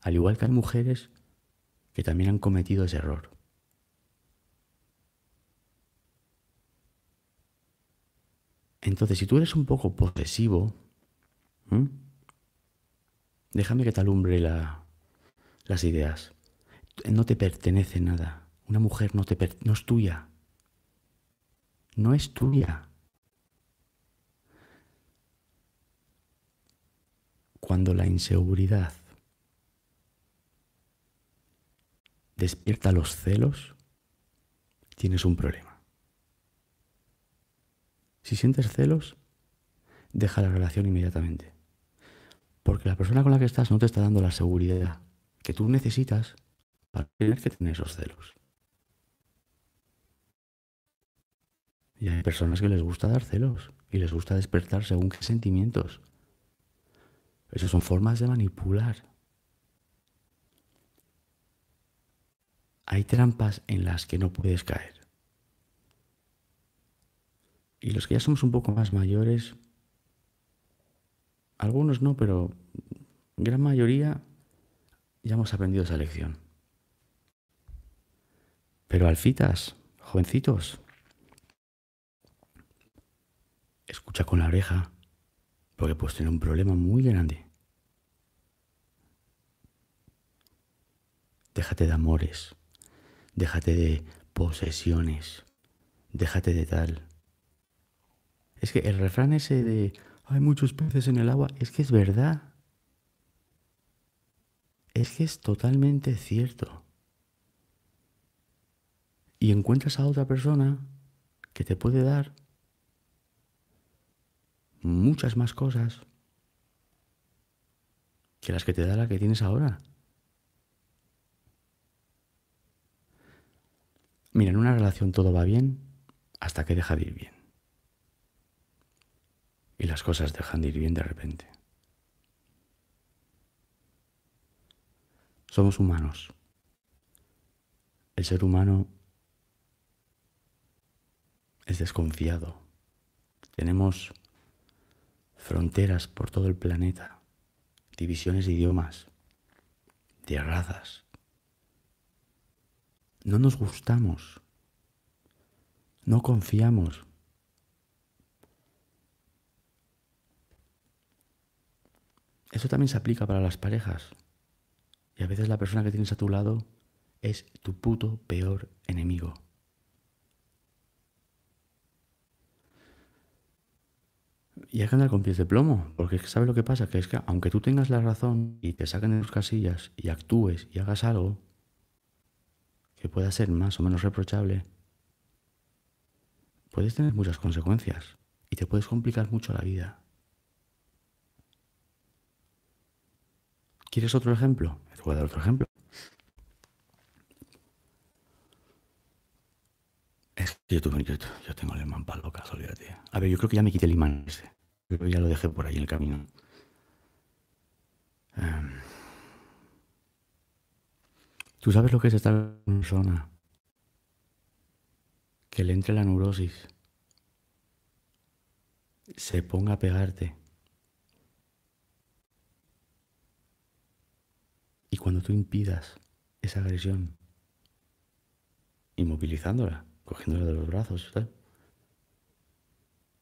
Al igual que hay mujeres que también han cometido ese error. Entonces, si tú eres un poco posesivo, déjame que te alumbre las ideas. No te pertenece nada. Una mujer no, te no es tuya. No es tuya. Cuando la inseguridad despierta los celos, tienes un problema. Si sientes celos, deja la relación inmediatamente. Porque la persona con la que estás no te está dando la seguridad que tú necesitas tener que tener esos celos. Y hay personas que les gusta dar celos y les gusta despertar según qué sentimientos. Esas son formas de manipular. Hay trampas en las que no puedes caer. Y los que ya somos un poco más mayores, algunos no, pero gran mayoría ya hemos aprendido esa lección. Pero alfitas, jovencitos, escucha con la oreja, porque puedes tener un problema muy grande. Déjate de amores, déjate de posesiones, déjate de tal. Es que el refrán ese de hay muchos peces en el agua, es que es verdad. Es que es totalmente cierto. Y encuentras a otra persona que te puede dar muchas más cosas que las que te da la que tienes ahora. Mira, en una relación todo va bien hasta que deja de ir bien y las cosas dejan de ir bien de repente. Somos humanos El ser humano es desconfiado. Tenemos fronteras por todo el planeta, divisiones de idiomas, de razas. No nos gustamos, no confiamos. Eso también se aplica para las parejas. Y a veces la persona que tienes a tu lado es tu puto peor enemigo. Y hay que andar con pies de plomo, porque ¿sabes lo que pasa? Que es que aunque tú tengas la razón y te saquen de tus casillas y actúes y hagas algo que pueda ser más o menos reprochable, puedes tener muchas consecuencias y te puedes complicar mucho la vida. ¿Quieres otro ejemplo? Te voy a dar otro ejemplo. Que yo, tuve, yo, tengo el imán para loca, olvídate. A ver, yo creo que ya me quité el imán ese. Creo que ya lo dejé por ahí en el camino. Em, ¿Tú sabes lo que es una persona? Que le entre la neurosis. Se ponga a pegarte. Y cuando tú impidas esa agresión, inmovilizándola, cogiéndola de los brazos,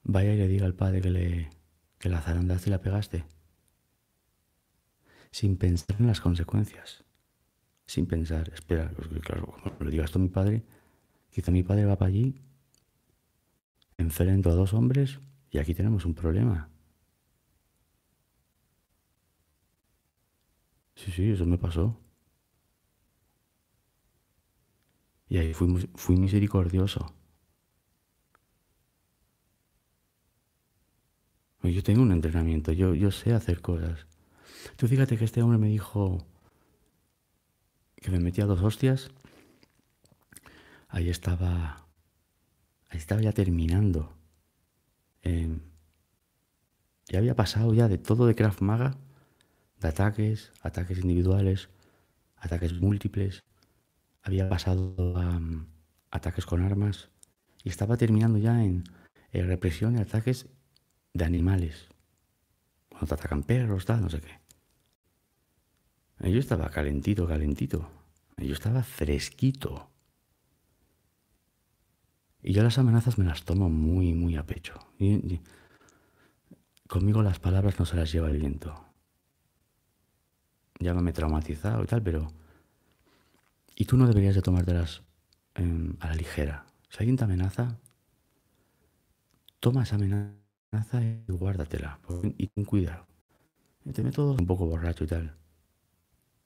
vaya y le diga al padre que le que la zarandaste y la pegaste, sin pensar en las consecuencias, sin pensar, espera, claro, como le digas esto a mi padre, quizá mi padre va para allí, enfrento a dos hombres y aquí tenemos un problema. Sí, sí, eso me pasó. Y ahí fui, fui misericordioso. Yo tengo un entrenamiento, yo, yo sé hacer cosas. Tú fíjate que este hombre me dijo que me metía dos hostias. Ahí estaba, ahí estaba ya terminando. ya había pasado ya de todo de Kraft Maga de ataques, ataques individuales, ataques múltiples, había pasado a mm, ataques con armas y estaba terminando ya en, represión y ataques de animales. Cuando te atacan perros, tal, no sé qué. Yo estaba calentito, calentito. Yo estaba fresquito. Y yo las amenazas me las tomo muy, muy a pecho. conmigo las palabras no se las lleva el viento llámame traumatizado y tal, pero... Y tú no deberías de tomártelas em, a la ligera. Si alguien te amenaza, toma esa amenaza y guárdatela. Y ten cuidado. Te meto un poco borracho y tal.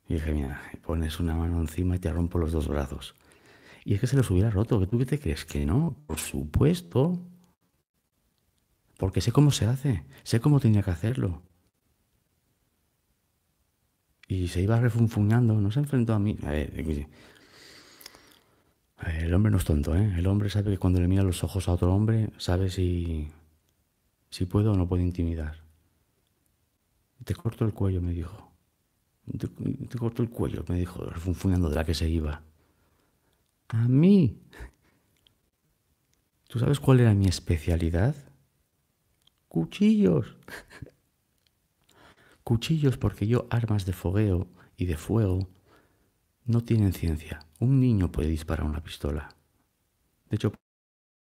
Y dije, mira, pones una mano encima y te rompo los dos brazos. Y es que se los hubiera roto. ¿Tú qué te crees? Que no, por supuesto. Porque sé cómo se hace, sé cómo tenía que hacerlo y se iba refunfuñando, no se enfrentó a mí. A ver, el hombre no es tonto, ¿eh? El hombre sabe que cuando le mira los ojos a otro hombre, sabe si, si puede o no puede intimidar. Te corto el cuello, me dijo. Te, te corto el cuello, me dijo, refunfuñando de la que se iba. A mí. ¿Tú sabes cuál era mi especialidad? Cuchillos. Cuchillos porque yo armas de fogueo y de fuego no tienen ciencia. Un niño puede disparar una pistola. De hecho,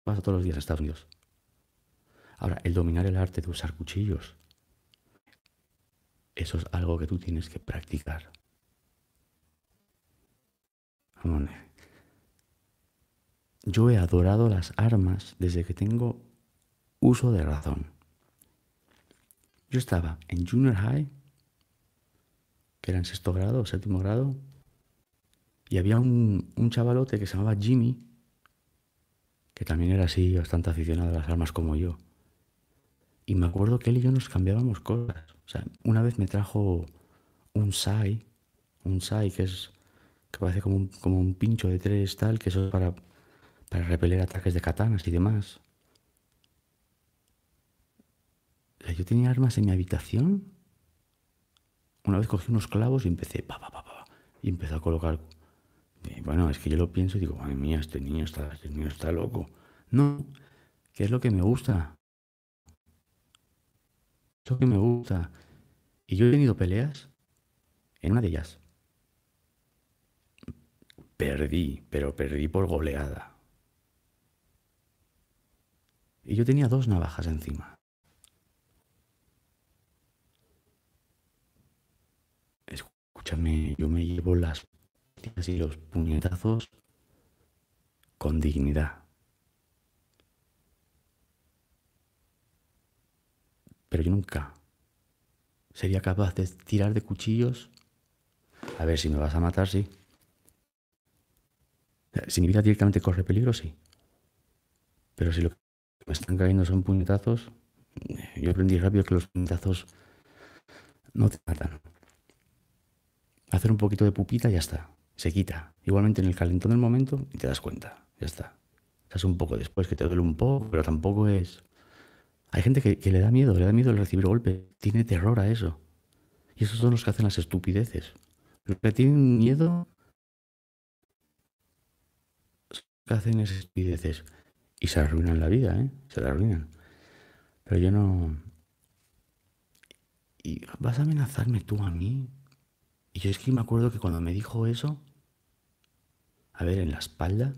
pasa todos los días en Estados Unidos. Ahora, el dominar el arte de usar cuchillos, eso es algo que tú tienes que practicar. Yo he adorado las armas desde que tengo uso de razón. Yo estaba en junior high que era en sexto grado o séptimo grado, y había un, un chavalote que se llamaba Jimmy, que también era así, bastante aficionado a las armas como yo. Y me acuerdo que él y yo nos cambiábamos cosas. O sea, una vez me trajo un sai, un sai que es que parece como un, como un pincho de tres tal, que es para, para repeler ataques de katanas y demás. yo tenía armas en mi habitación una vez cogí unos clavos y empecé, pa, pa, pa, pa, y empecé a colocar. Bueno, es que yo lo pienso y digo, madre mía, este niño está, este niño está loco. No, ¿qué es lo que me gusta? Es lo que me gusta. Y yo he tenido peleas en una de ellas. Perdí, pero perdí por goleada. Y yo tenía dos navajas encima. Escúchame, yo me llevo las y los puñetazos con dignidad. Pero yo nunca sería capaz de tirar de cuchillos. A ver, si me vas a matar, sí. Si mi vida directamente corre peligro, sí. Pero si lo que me están cayendo son puñetazos, yo aprendí rápido que los puñetazos no te matan. Hacer un poquito de pupita y ya está. Se quita. Igualmente en el calentón del momento y te das cuenta. Ya está. Es un poco después que te duele un poco, pero tampoco es... Hay gente que, le da miedo, le da miedo el recibir golpe. Tiene terror a eso. Y esos son los que hacen las estupideces. Los que tienen miedo que hacen esas estupideces. Y se arruinan la vida, ¿eh? Se arruinan. Pero yo no... ¿Y vas a amenazarme tú a mí? Y yo es que me acuerdo que cuando me dijo eso, a ver, en la espalda,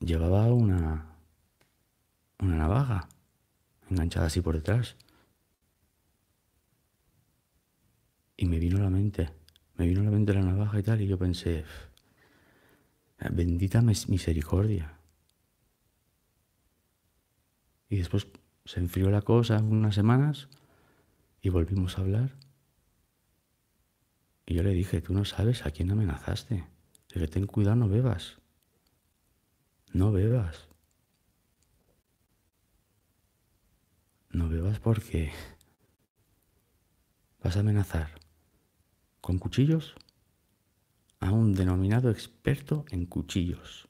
llevaba una, una navaja enganchada así por detrás. Y me vino a la mente, me vino a la mente la navaja y tal, y yo pensé, bendita misericordia. Y después se enfrió la cosa unas semanas y volvimos a hablar. Y yo le dije, tú no sabes a quién amenazaste. Le ten cuidado, no bebas. No bebas. No bebas porque vas a amenazar con cuchillos a un denominado experto en cuchillos.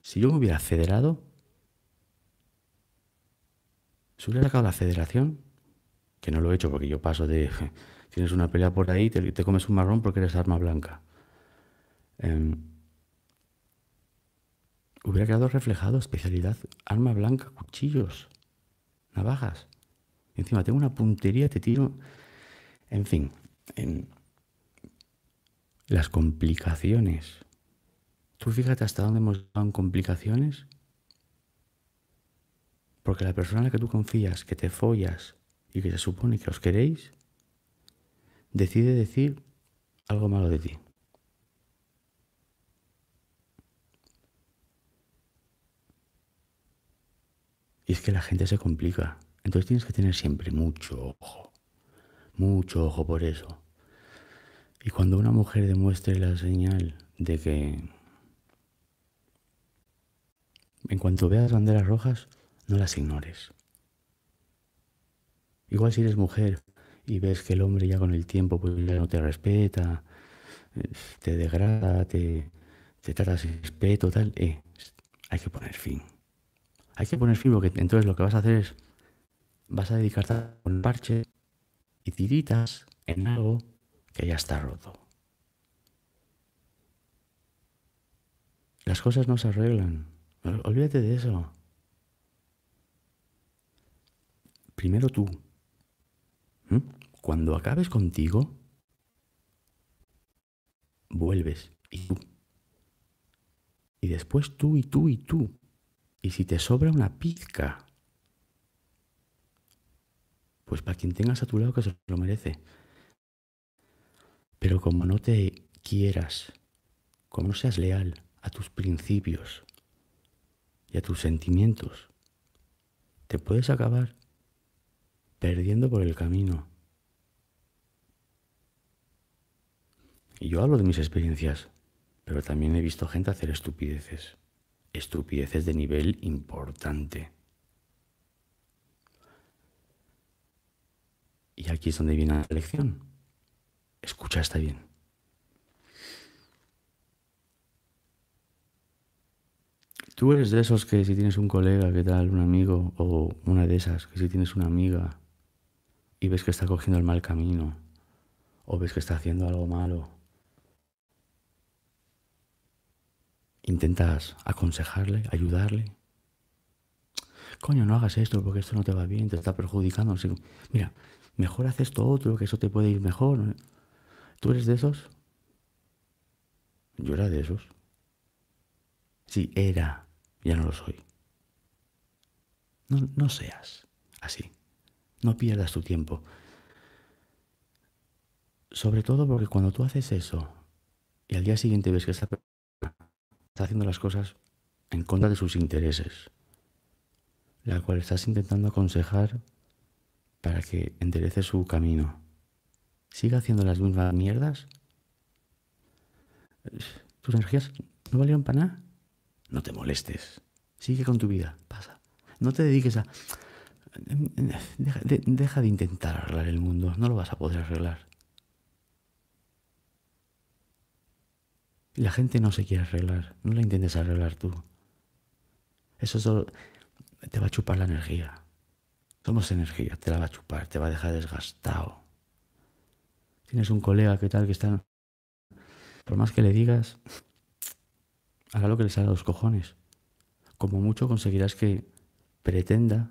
Si yo me hubiera federado, si hubiera sacado la federación, que no lo he hecho porque yo paso de, tienes una pelea por ahí, te, te comes un marrón porque eres arma blanca. Em, hubiera quedado reflejado especialidad, arma blanca, cuchillos, navajas. Encima tengo una puntería, te tiro. En fin, en las complicaciones. Tú fíjate hasta dónde hemos en complicaciones. Porque la persona en la que tú confías, que te follas, y que se supone que os queréis, decide decir algo malo de ti. Y es que la gente se complica. Entonces tienes que tener siempre mucho ojo. Mucho ojo por eso. Y cuando una mujer demuestre la señal de que en cuanto veas banderas rojas, no las ignores. Igual si eres mujer y ves que el hombre ya con el tiempo pues ya no te respeta, te degrada, te, te trata sin respeto, tal, eh, hay que poner fin. Hay que poner fin porque entonces lo que vas a hacer es, vas a dedicarte a un parche y tiritas en algo que ya está roto. Las cosas no se arreglan. Olvídate de eso. Primero tú, Cuando acabes contigo, vuelves y tú. Y después tú y tú y tú. Y si te sobra una pizca, pues para quien tengas a tu lado que se lo merece. Pero como no te quieras, como no seas leal a tus principios y a tus sentimientos, te puedes acabar perdiendo por el camino. Y yo hablo de mis experiencias, pero también he visto gente hacer estupideces, estupideces de nivel importante. Y aquí es donde viene la lección. Escucha, está bien. Tú eres de esos que si tienes un colega, ¿qué tal? Un amigo, o una de esas, que si tienes una amiga y ves que está cogiendo el mal camino, o ves que está haciendo algo malo, intentas aconsejarle, ayudarle. Coño, no hagas esto porque esto no te va bien, te está perjudicando. Mira, mejor haz esto otro, que eso te puede ir mejor. ¿Tú eres de esos? Yo era de esos. Sí, era, ya no lo soy. No, no seas así. No pierdas tu tiempo. Sobre todo porque cuando tú haces eso y al día siguiente ves que esa persona está haciendo las cosas en contra de sus intereses, la cual estás intentando aconsejar para que enderece su camino, siga haciendo las mismas mierdas, tus energías no valieron para nada. No te molestes. Sigue con tu vida. Pasa. No te dediques a... Deja de, intentar arreglar el mundo. No lo vas a poder arreglar. La gente no se quiere arreglar, no la intentes arreglar tú. Eso solo te va a chupar la energía. Somos energía, te la va a chupar, te va a dejar desgastado. Tienes un colega que tal que está... Por más que le digas, haga lo que le salga a los cojones. Como mucho conseguirás que pretenda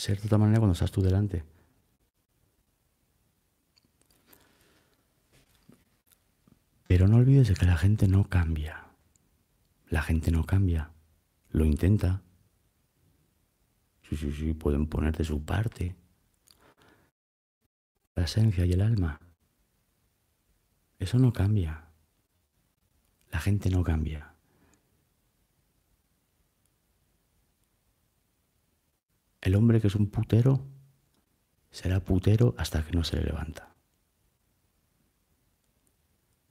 ser de otra manera cuando estás tú delante. Pero no olvides de que la gente no cambia. La gente no cambia. Lo intenta. Sí, sí, sí, pueden poner de su parte. La esencia y el alma. Eso no cambia. La gente no cambia. El hombre que es un putero será putero hasta que no se le levanta.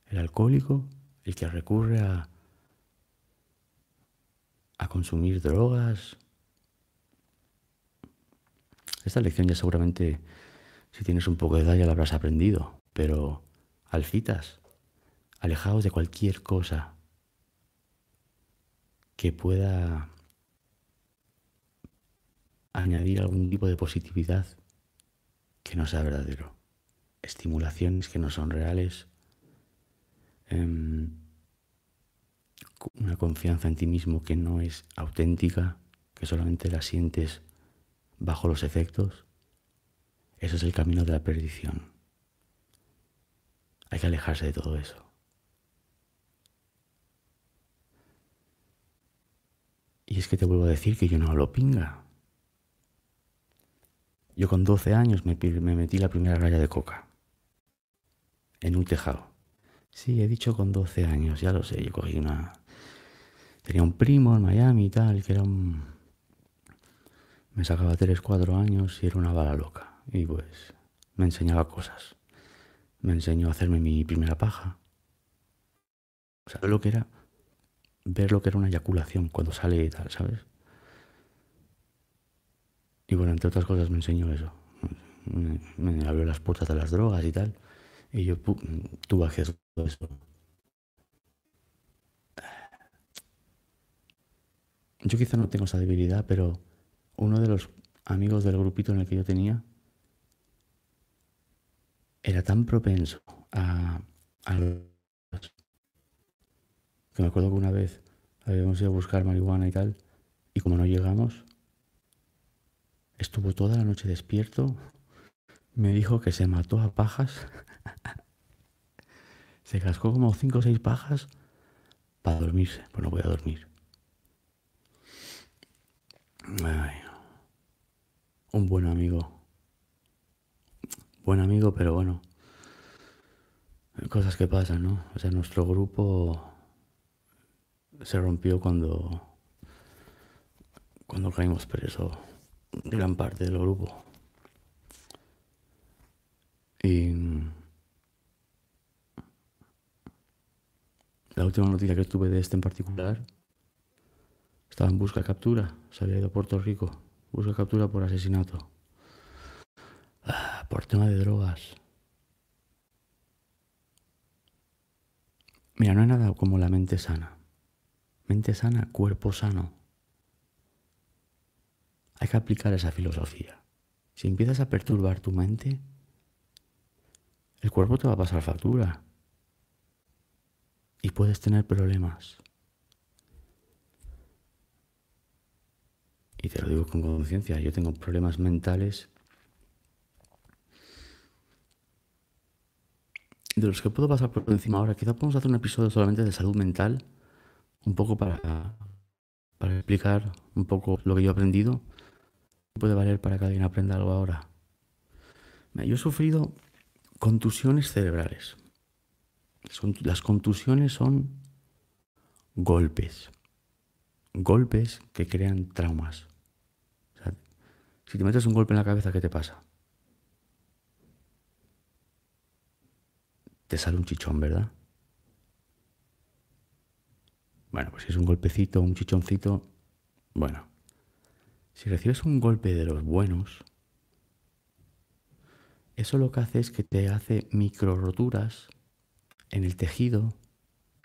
El alcohólico, el que recurre a, a consumir drogas. Esta lección ya seguramente, si tienes un poco de edad, ya la habrás aprendido, pero alcitas, alejados de cualquier cosa que pueda añadir algún tipo de positividad que no sea verdadero. Estimulaciones que no son reales Em, una confianza en ti mismo que no es auténtica, que solamente la sientes bajo los efectos, eso es el camino de la perdición. Hay que alejarse de todo eso. Y es que te vuelvo a decir que yo no hablo pinga. Yo con 12 años me, me metí la primera raya de coca en un tejado. Sí, he dicho con 12 años, ya lo sé. Yo cogí una. Tenía un primo en Miami y tal, que era un. Me sacaba 3, 4 años y era una bala loca. Y pues me enseñaba cosas. Me enseñó a hacerme mi primera paja. O sea, lo que era. Ver lo que era una eyaculación cuando sale y tal, ¿sabes? Y bueno, entre otras cosas me enseñó eso. Me, abrió las puertas de las drogas y tal. Y yo tuve acceso a eso. Yo quizá no tengo esa debilidad, pero uno de los amigos del grupito en el que yo tenía era tan propenso a, a que me acuerdo que una vez habíamos ido a buscar marihuana y tal, y como no llegamos, estuvo toda la noche despierto, me dijo que se mató a pajas se cascó como cinco o seis pajas para dormirse, pues no voy a dormir. un buen amigo. Buen amigo, pero bueno. Cosas que pasan, ¿no? O sea, nuestro grupo se rompió cuando cuando caímos preso gran parte del grupo. Y La última noticia que tuve de este en particular estaba en busca de captura. Se había ido a Puerto Rico. Busca captura por asesinato. Ah, por tema de drogas. Mira, no hay nada como la mente sana. Mente sana, cuerpo sano. Hay que aplicar esa filosofía. Si empiezas a perturbar tu mente, el cuerpo te va a pasar factura. Y puedes tener problemas. Y te lo digo con conciencia, yo tengo problemas mentales de los que puedo pasar por encima ahora. Quizá podemos hacer un episodio solamente de salud mental, un poco para, para explicar un poco lo que yo he aprendido. Puede valer para que alguien aprenda algo ahora. Yo he sufrido contusiones cerebrales. las contusiones son golpes. Golpes que crean traumas. si te metes un golpe en la cabeza, ¿qué te pasa? te sale un chichón, ¿verdad? Bueno, pues si es un golpecito, un chichoncito, bueno, si recibes un golpe de los buenos, eso lo que hace es que te hace micro roturas en el tejido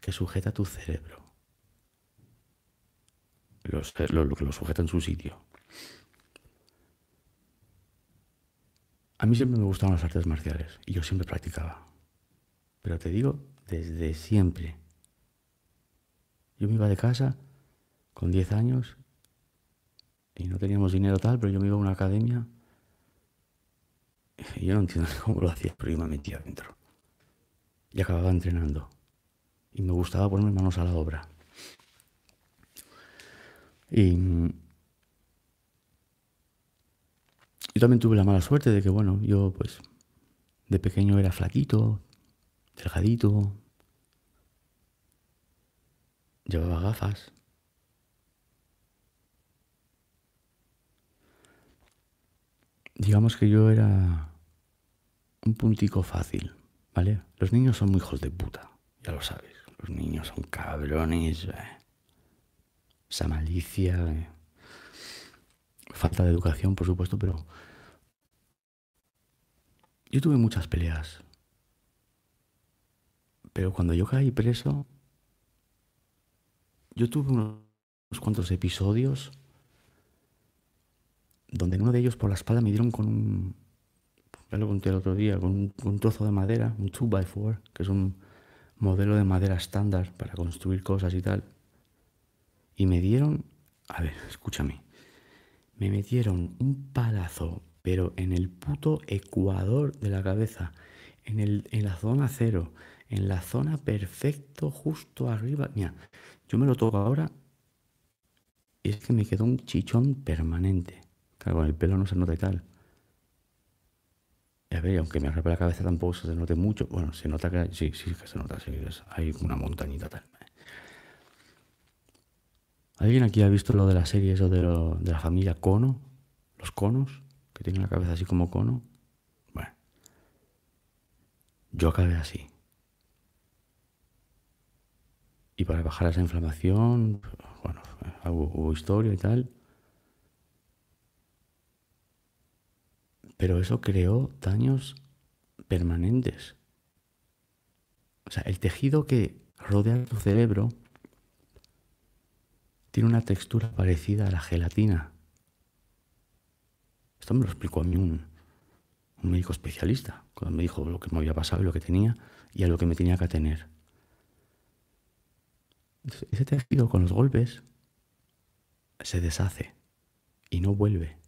que sujeta tu cerebro. Lo, lo que lo sujeta en su sitio. A mí siempre me gustaban las artes marciales y yo siempre practicaba. Pero te digo, desde siempre. Yo me iba de casa con 10 años y no teníamos dinero tal, pero yo me iba a una academia y yo no entiendo cómo lo hacía, pero yo me metía adentro. Y acababa entrenando. Y me gustaba ponerme manos a la obra. Y yo también tuve la mala suerte de que, bueno, yo pues de pequeño era flaquito, delgadito, llevaba gafas. Digamos que yo era un puntico fácil, ¿vale? Los niños son muy hijos de puta, ya lo sabes. Los niños son cabrones. Eh. Esa malicia. Eh. Falta de educación, por supuesto, pero... Yo tuve muchas peleas pero cuando yo caí preso, yo tuve unos, cuantos episodios donde uno de ellos por la espalda me dieron con un, ya lo conté el otro día, con un, trozo de madera, un 2x4, que es un modelo de madera estándar para construir cosas y tal. Y me dieron, a ver, escúchame, me metieron un palazo, pero en el puto ecuador de la cabeza, en, el, en la zona cero en la zona perfecto, justo arriba. Mira, yo me lo toco ahora y es que me quedó un chichón permanente. Con el pelo no se nota y tal. Y a ver, aunque me arrepe la cabeza tampoco se note mucho. Bueno, se nota que sí, sí que se nota, sí, hay una montañita tal. ¿Alguien aquí ha visto lo de la serie, eso de, de la familia Cono? Los conos, que tienen la cabeza así como cono. Bueno, yo acabé así. Y para bajar esa inflamación, bueno, hubo, historia y tal. Pero eso creó daños permanentes. O sea, el tejido que rodea tu cerebro tiene una textura parecida a la gelatina. Esto me lo explicó a mí un, médico especialista, cuando me dijo lo que me había pasado y lo que tenía y a lo que me tenía que atener. Ese tejido con los golpes se deshace y no vuelve.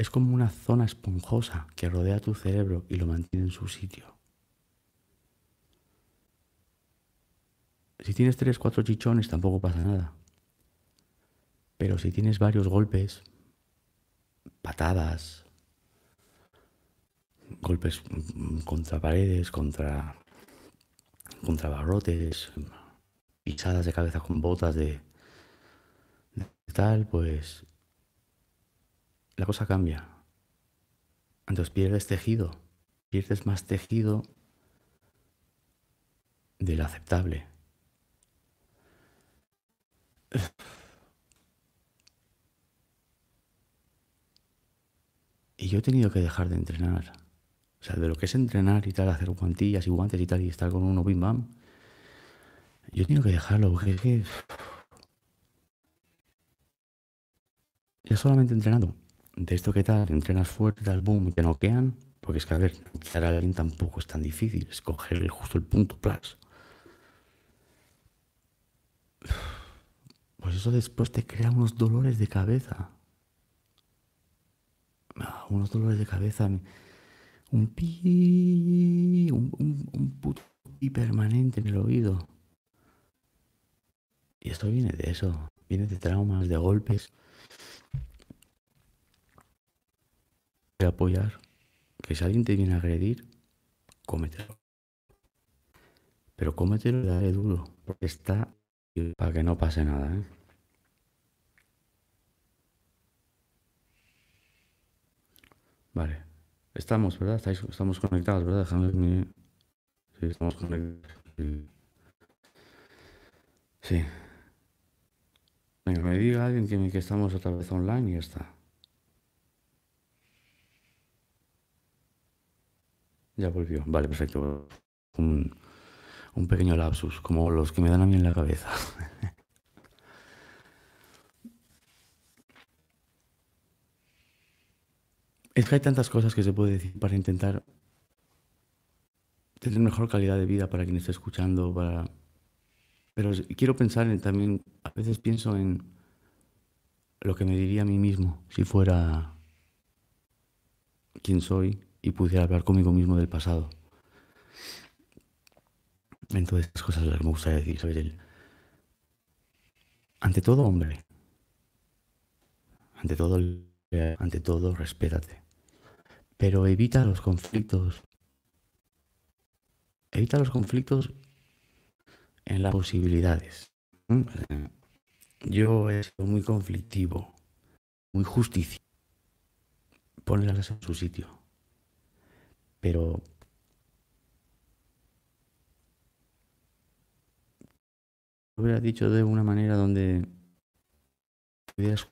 Es como una zona esponjosa que rodea tu cerebro y lo mantiene en su sitio. Si tienes tres, cuatro chichones tampoco pasa nada. Pero si tienes varios golpes, patadas, golpes contra paredes, contra contra barrotes, pisadas de cabeza con botas de, tal, pues la cosa cambia. Entonces pierdes tejido, pierdes más tejido del aceptable. Y yo he tenido que dejar de entrenar. O sea, de lo que es entrenar y tal, hacer guantillas y guantes y tal, y estar con uno bim bam. Yo tengo que dejarlo, porque es que. Ya solamente entrenando. De esto que tal, entrenas fuerte, tal, boom, y te noquean, Porque es que, a ver, quitar a alguien tampoco es tan difícil, escoger justo el punto plus. Pues eso después te crea unos dolores de cabeza. Ah, unos dolores de cabeza. Un pi. Un, un, puto pi permanente en el oído. Y esto viene de eso. Viene de traumas, de golpes. De apoyar. Que si alguien te viene a agredir, cómetelo. Pero cómetelo y dale duro. Porque está para que no pase nada, ¿eh? Vale. Estamos, ¿verdad? estamos conectados, ¿verdad? Estamos conectados. Sí. Venga, me diga alguien que, que estamos otra vez online y ya está. Ya volvió. Vale, perfecto. Un, pequeño lapsus, como los que me dan a mí en la cabeza. es que hay tantas cosas que se puede decir para intentar tener mejor calidad de vida para quien esté escuchando, para... Pero quiero pensar en también, a veces pienso en lo que me diría a mí mismo si fuera quien soy y pudiera hablar conmigo mismo del pasado. Entonces, estas cosas las me gusta decir él. Ante todo, hombre. Ante todo, ante todo, respétate. Pero evita los conflictos. Evita los conflictos en las posibilidades. Yo he sido muy conflictivo, muy justicia. Ponlas en su sitio. Pero hubiera dicho de una manera donde pudieras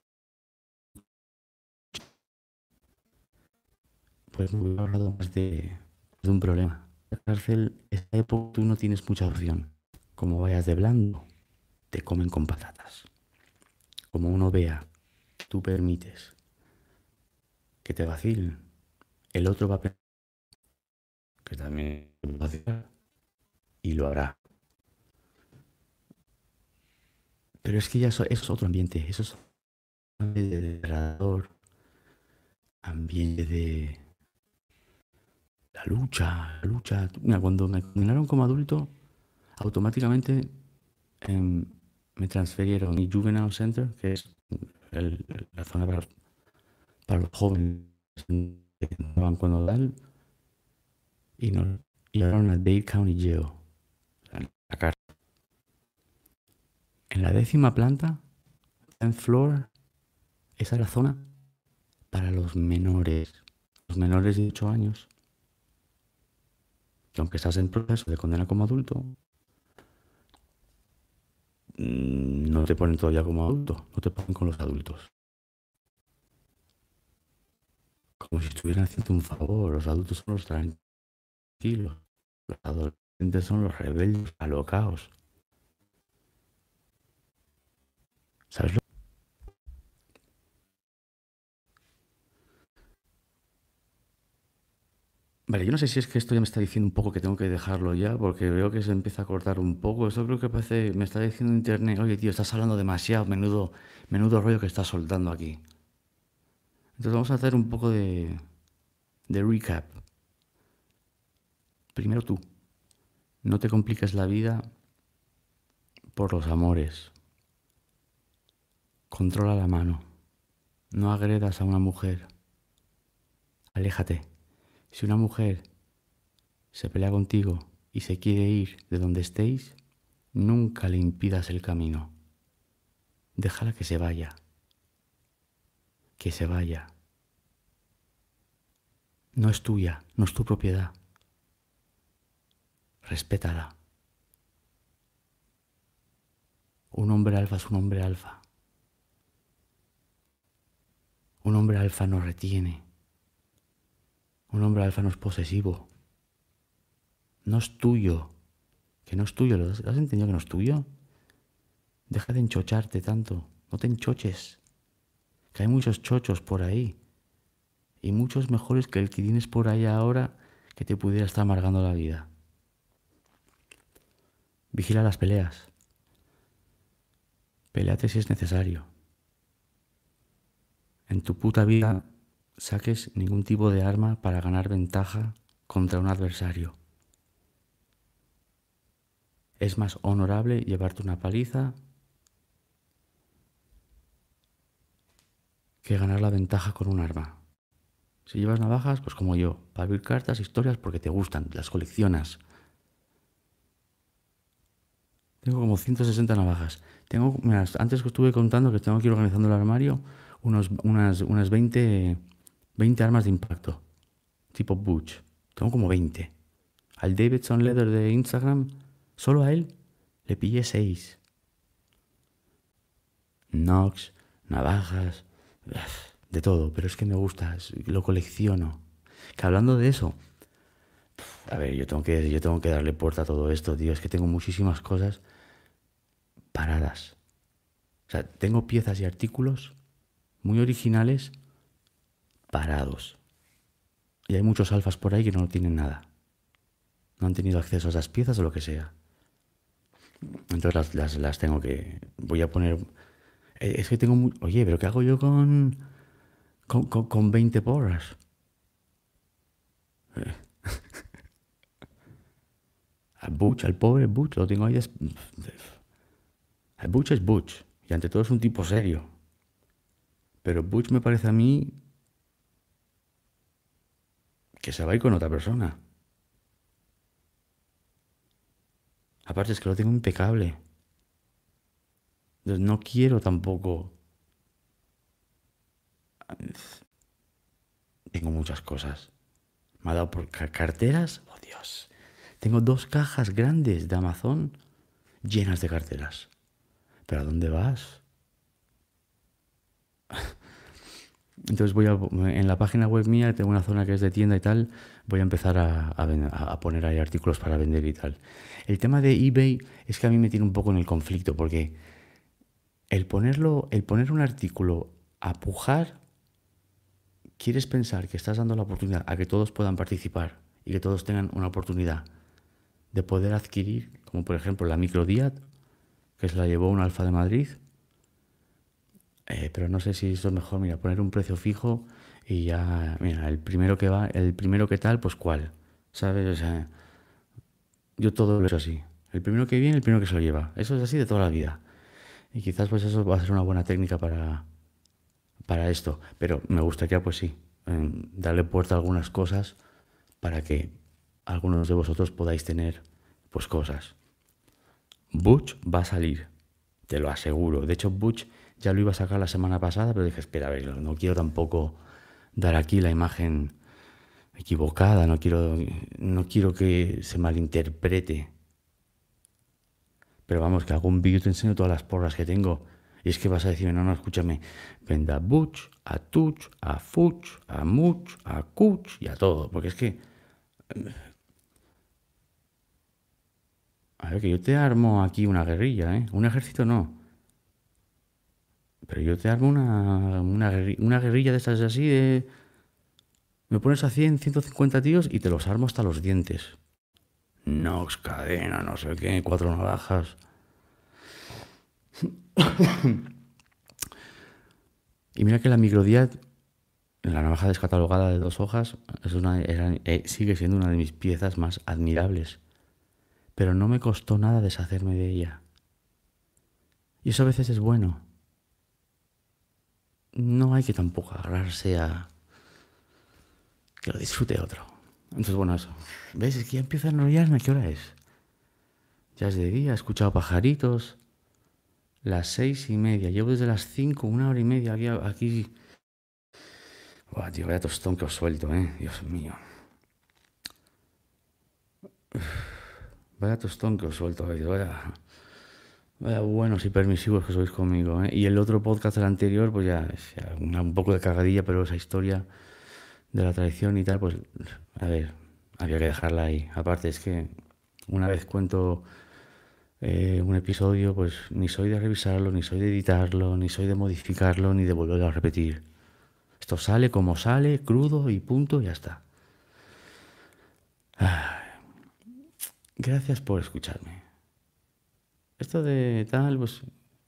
pues me hubiera hablado más de, un problema. La cárcel, esta época tú no tienes mucha opción. Como vayas de blando, te comen con patatas. Como uno vea, tú permites que te vacilen, el otro va a que también y lo hará. Pero es que ya eso, es otro ambiente, eso es ambiente de degradador, ambiente de la lucha, la lucha. Mira, cuando me condenaron como adulto, automáticamente em, me transfirieron a mi Juvenile Center, que es la zona para, los jóvenes que cuando dan, y nos llevaron a Dade County Jail, la cárcel. En la décima planta, en floor, esa es la zona para los menores, los menores de 8 años. Que aunque estás en proceso de condena como adulto, mm, no te ponen todavía como adulto, no te ponen con los adultos. Como si estuvieran haciendo un favor, los adultos son los tranquilos, los adolescentes son los rebeldes, alocados. ¿Sabes lo? Vale, yo no sé si es que esto ya me está diciendo un poco que tengo que dejarlo ya, porque veo que se empieza a cortar un poco. Eso creo que parece, me está diciendo internet, oye tío, estás hablando demasiado, menudo, menudo rollo que estás soltando aquí. Entonces vamos a hacer un poco de, de recap. Primero tú, no te compliques la vida por los amores. Controla la mano. No agredas a una mujer. Aléjate. Si una mujer se pelea contigo y se quiere ir de donde estéis, nunca le impidas el camino. Déjala que se vaya. Que se vaya. No es tuya, no es tu propiedad. Respétala. Un hombre alfa es un hombre alfa. Un hombre alfa no retiene. Un hombre alfa no es posesivo. No es tuyo. Que no es tuyo. ¿Lo has, entendido que no es tuyo? Deja de enchocharte tanto. No te enchoches. Que hay muchos chochos por ahí. Y muchos mejores que el que tienes por ahí ahora que te pudiera estar amargando la vida. Vigila las peleas. Peleate si es necesario. En tu puta vida saques ningún tipo de arma para ganar ventaja contra un adversario. Es más honorable llevarte una paliza que ganar la ventaja con un arma. Si llevas navajas, pues como yo, para abrir cartas, historias, porque te gustan, las coleccionas. Tengo como 160 navajas. Tengo, antes que estuve contando que tengo que ir organizando el armario, unos, unas, unas 20, 20 armas de impacto, tipo Butch. Tengo como 20. Al Davidson Leather de Instagram, solo a él, le pillé 6. Nox, navajas, de todo, pero es que me gusta, lo colecciono. Que hablando de eso, a ver, yo tengo que, yo tengo que darle puerta a todo esto, tío. Es que tengo muchísimas cosas paradas. O sea, tengo piezas y artículos muy originales parados. Y hay muchos alfas por ahí que no tienen nada. No han tenido acceso a esas piezas o lo que sea. Entonces las, las, tengo que... Voy a poner... Eh, es que tengo... Oye, pero ¿qué hago yo con con, con, 20 porras. Eh. al Butch, al pobre Butch, lo tengo ahí. El Butch es Butch, y ante todo es un tipo serio. Pero Butch me parece a mí que se va a ir con otra persona. Aparte es que lo tengo impecable. Entonces no quiero tampoco tengo muchas cosas. Me ha dado por carteras. Oh Dios. Tengo dos cajas grandes de Amazon llenas de carteras. ¿Pero a dónde vas? Entonces voy a, en la página web mía, tengo una zona que es de tienda y tal, voy a empezar a, poner ahí artículos para vender y tal. El tema de eBay es que a mí me tiene un poco en el conflicto, porque el ponerlo, el poner un artículo a pujar quieres pensar que estás dando la oportunidad a que todos puedan participar y que todos tengan una oportunidad de poder adquirir, como por ejemplo la microdiat, que se la llevó un alfa de Madrid, eh, pero no sé si eso es mejor, mira, poner un precio fijo y ya, mira, el primero que va, el primero que tal, pues cuál, ¿sabes? O sea, yo todo lo he hecho así. El primero que viene, el primero que se lo lleva. Eso es así de toda la vida. Y quizás pues eso va a ser una buena técnica para, para esto, pero me gustaría, pues sí, darle puerta a algunas cosas para que algunos de vosotros podáis tener, pues cosas. Butch va a salir, te lo aseguro. De hecho, Butch ya lo iba a sacar la semana pasada, pero dije, espera, a ver, no quiero tampoco dar aquí la imagen equivocada, no quiero, no quiero que se malinterprete. Pero vamos, que un vídeo te enseño todas las porras que tengo y es que vas a decirme, no, no, escúchame, venda Butch, a Tuch, a Fuch, a Much, a Kuch y a todo. Porque es que... A ver, que yo te armo aquí una guerrilla, ¿eh? Un ejército no. Pero yo te armo una, una, guerrilla, de estas así de... Me pones a 100, 150 tíos y te los armo hasta los dientes. Nox, cadena, no sé qué, cuatro navajas. y mira que la microdiat, la navaja descatalogada de dos hojas, es una, eh, sigue siendo una de mis piezas más admirables. Pero no me costó nada deshacerme de ella. Y eso a veces es bueno. No hay que tampoco agarrarse a que lo disfrute otro. Entonces, bueno, eso. ¿Ves? Es que ya empieza a enrollarme. ¿Qué hora es? Ya es de día, he escuchado pajaritos. Las seis y media. Llevo desde las cinco, una hora y media aquí. aquí. Buah, tío, vaya tostón que os suelto, eh. Dios mío. Vaya tostón que os suelto, vaya, vaya buenos y permisivos que sois conmigo, eh. Y el otro podcast, el anterior, pues ya, un poco de cagadilla, pero esa historia de la traición y tal, pues, a ver, había que dejarla ahí. Aparte, es que una vez cuento eh, un episodio, pues ni soy de revisarlo, ni soy de editarlo, ni soy de modificarlo, ni de volverlo a repetir. Esto sale como sale, crudo y punto, y ya está. Gracias por escucharme. Esto de tal, pues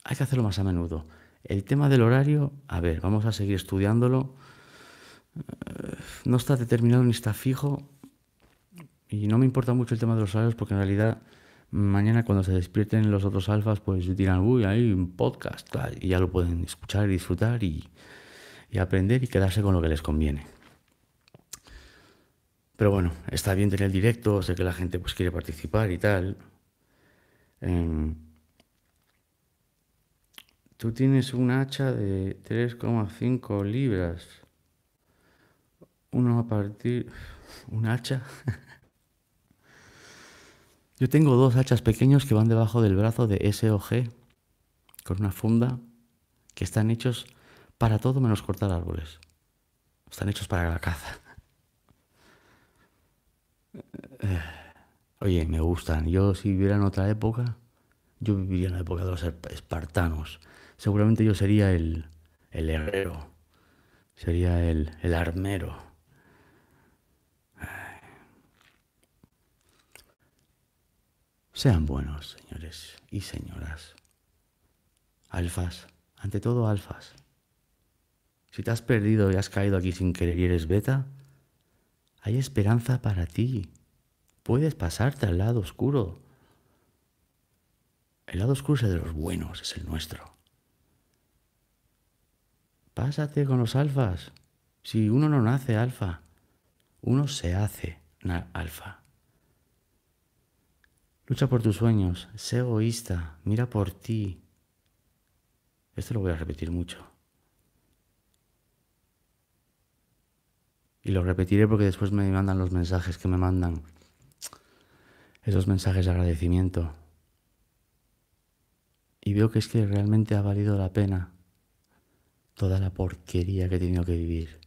hay que hacerlo más a menudo. El tema del horario, a ver, vamos a seguir estudiándolo. Eh, no está determinado ni está fijo. Y no me importa mucho el tema de los horarios porque en realidad mañana cuando se despierten los otros alfas, pues dirán, uy, hay un podcast, y ya lo pueden escuchar y disfrutar y, aprender y quedarse con lo que les conviene. Pero bueno, está bien tener el directo, sé que la gente pues quiere participar y tal. Em, tú tienes un hacha de 3,5 libras. Uno a partir... ¿Un hacha? Yo tengo dos hachas pequeños que van debajo del brazo de SOG, con una funda, que están hechos para todo menos cortar árboles. Están hechos para la caza. Oye, me gustan. Yo si viviera en otra época, yo viviría en la época de los espartanos. Seguramente yo sería el, el herrero, sería el, el armero. Sean buenos, señores y señoras. Alfas, ante todo alfas. Si te has perdido y has caído aquí sin querer y eres beta, hay esperanza para ti. Puedes pasarte al lado oscuro. El lado oscuro es de los buenos, es el nuestro. Pásate con los alfas. Si uno no nace alfa, uno se hace alfa. Lucha por tus sueños, sé egoísta, mira por ti. Esto lo voy a repetir mucho. Y lo repetiré porque después me mandan los mensajes que me mandan. Esos mensajes de agradecimiento. Y veo que es que realmente ha valido la pena toda la porquería que he tenido que vivir.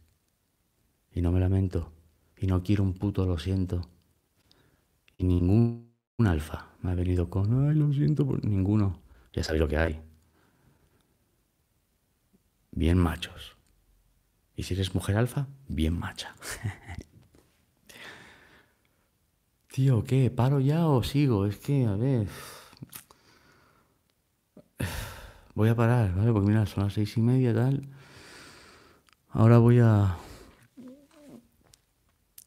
Y no me lamento. Y no quiero un puto lo siento. Y ningún un alfa. Me ha venido con, ay, lo siento por ninguno. Ya sabéis lo que hay. Bien machos. Y si eres mujer alfa, bien macha. Tío, ¿qué? ¿Paro ya o sigo? Es que, a ver. Voy a parar, ¿vale? Porque mira, son las seis y media tal. Ahora voy a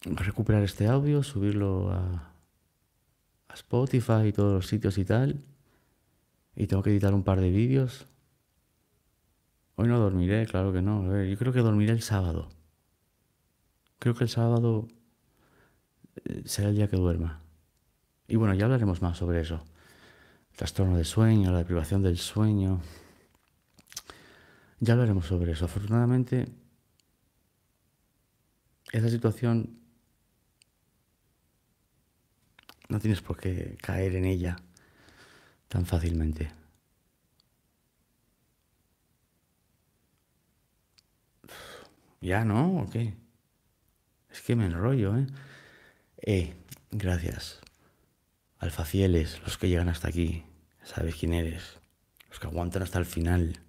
recuperar este audio, subirlo a, Spotify y todos los sitios y tal. Y tengo que editar un par de vídeos. Hoy no dormiré, claro que no. Yo creo que dormiré el sábado. Creo que el sábado eh, será el día que duerma. Y bueno, ya hablaremos más sobre eso. Trastorno de sueño, la deprivación del sueño. Ya hablaremos sobre eso. Afortunadamente, esa situación No tienes por qué caer en ella tan fácilmente. ¿Ya no? ¿O qué? Es que me enrollo, ¿eh? Eh, gracias. Alfacieles, los que llegan hasta aquí. Sabes quién eres. Los que aguantan hasta el final.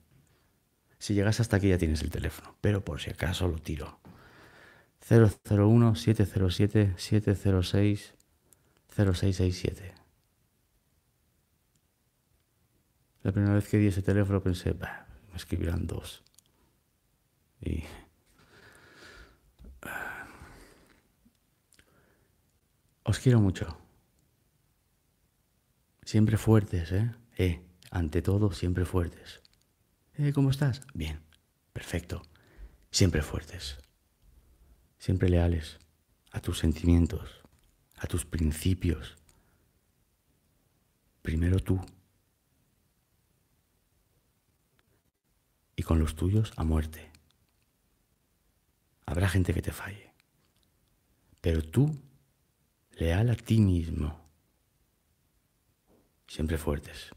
Si llegas hasta aquí ya tienes el teléfono, pero por si acaso lo tiro. 001 707 706 0667. La primera vez que di ese teléfono pensé, bah, me escribirán dos. Y... Os quiero mucho. Siempre fuertes, ¿eh? Eh, ante todo, siempre fuertes. Eh, ¿cómo estás? Bien, perfecto. Siempre fuertes. Siempre leales a tus sentimientos, a tus principios. Primero tú. Y con los tuyos a muerte. Habrá gente que te falle. Pero tú, leal a ti mismo. Siempre fuertes.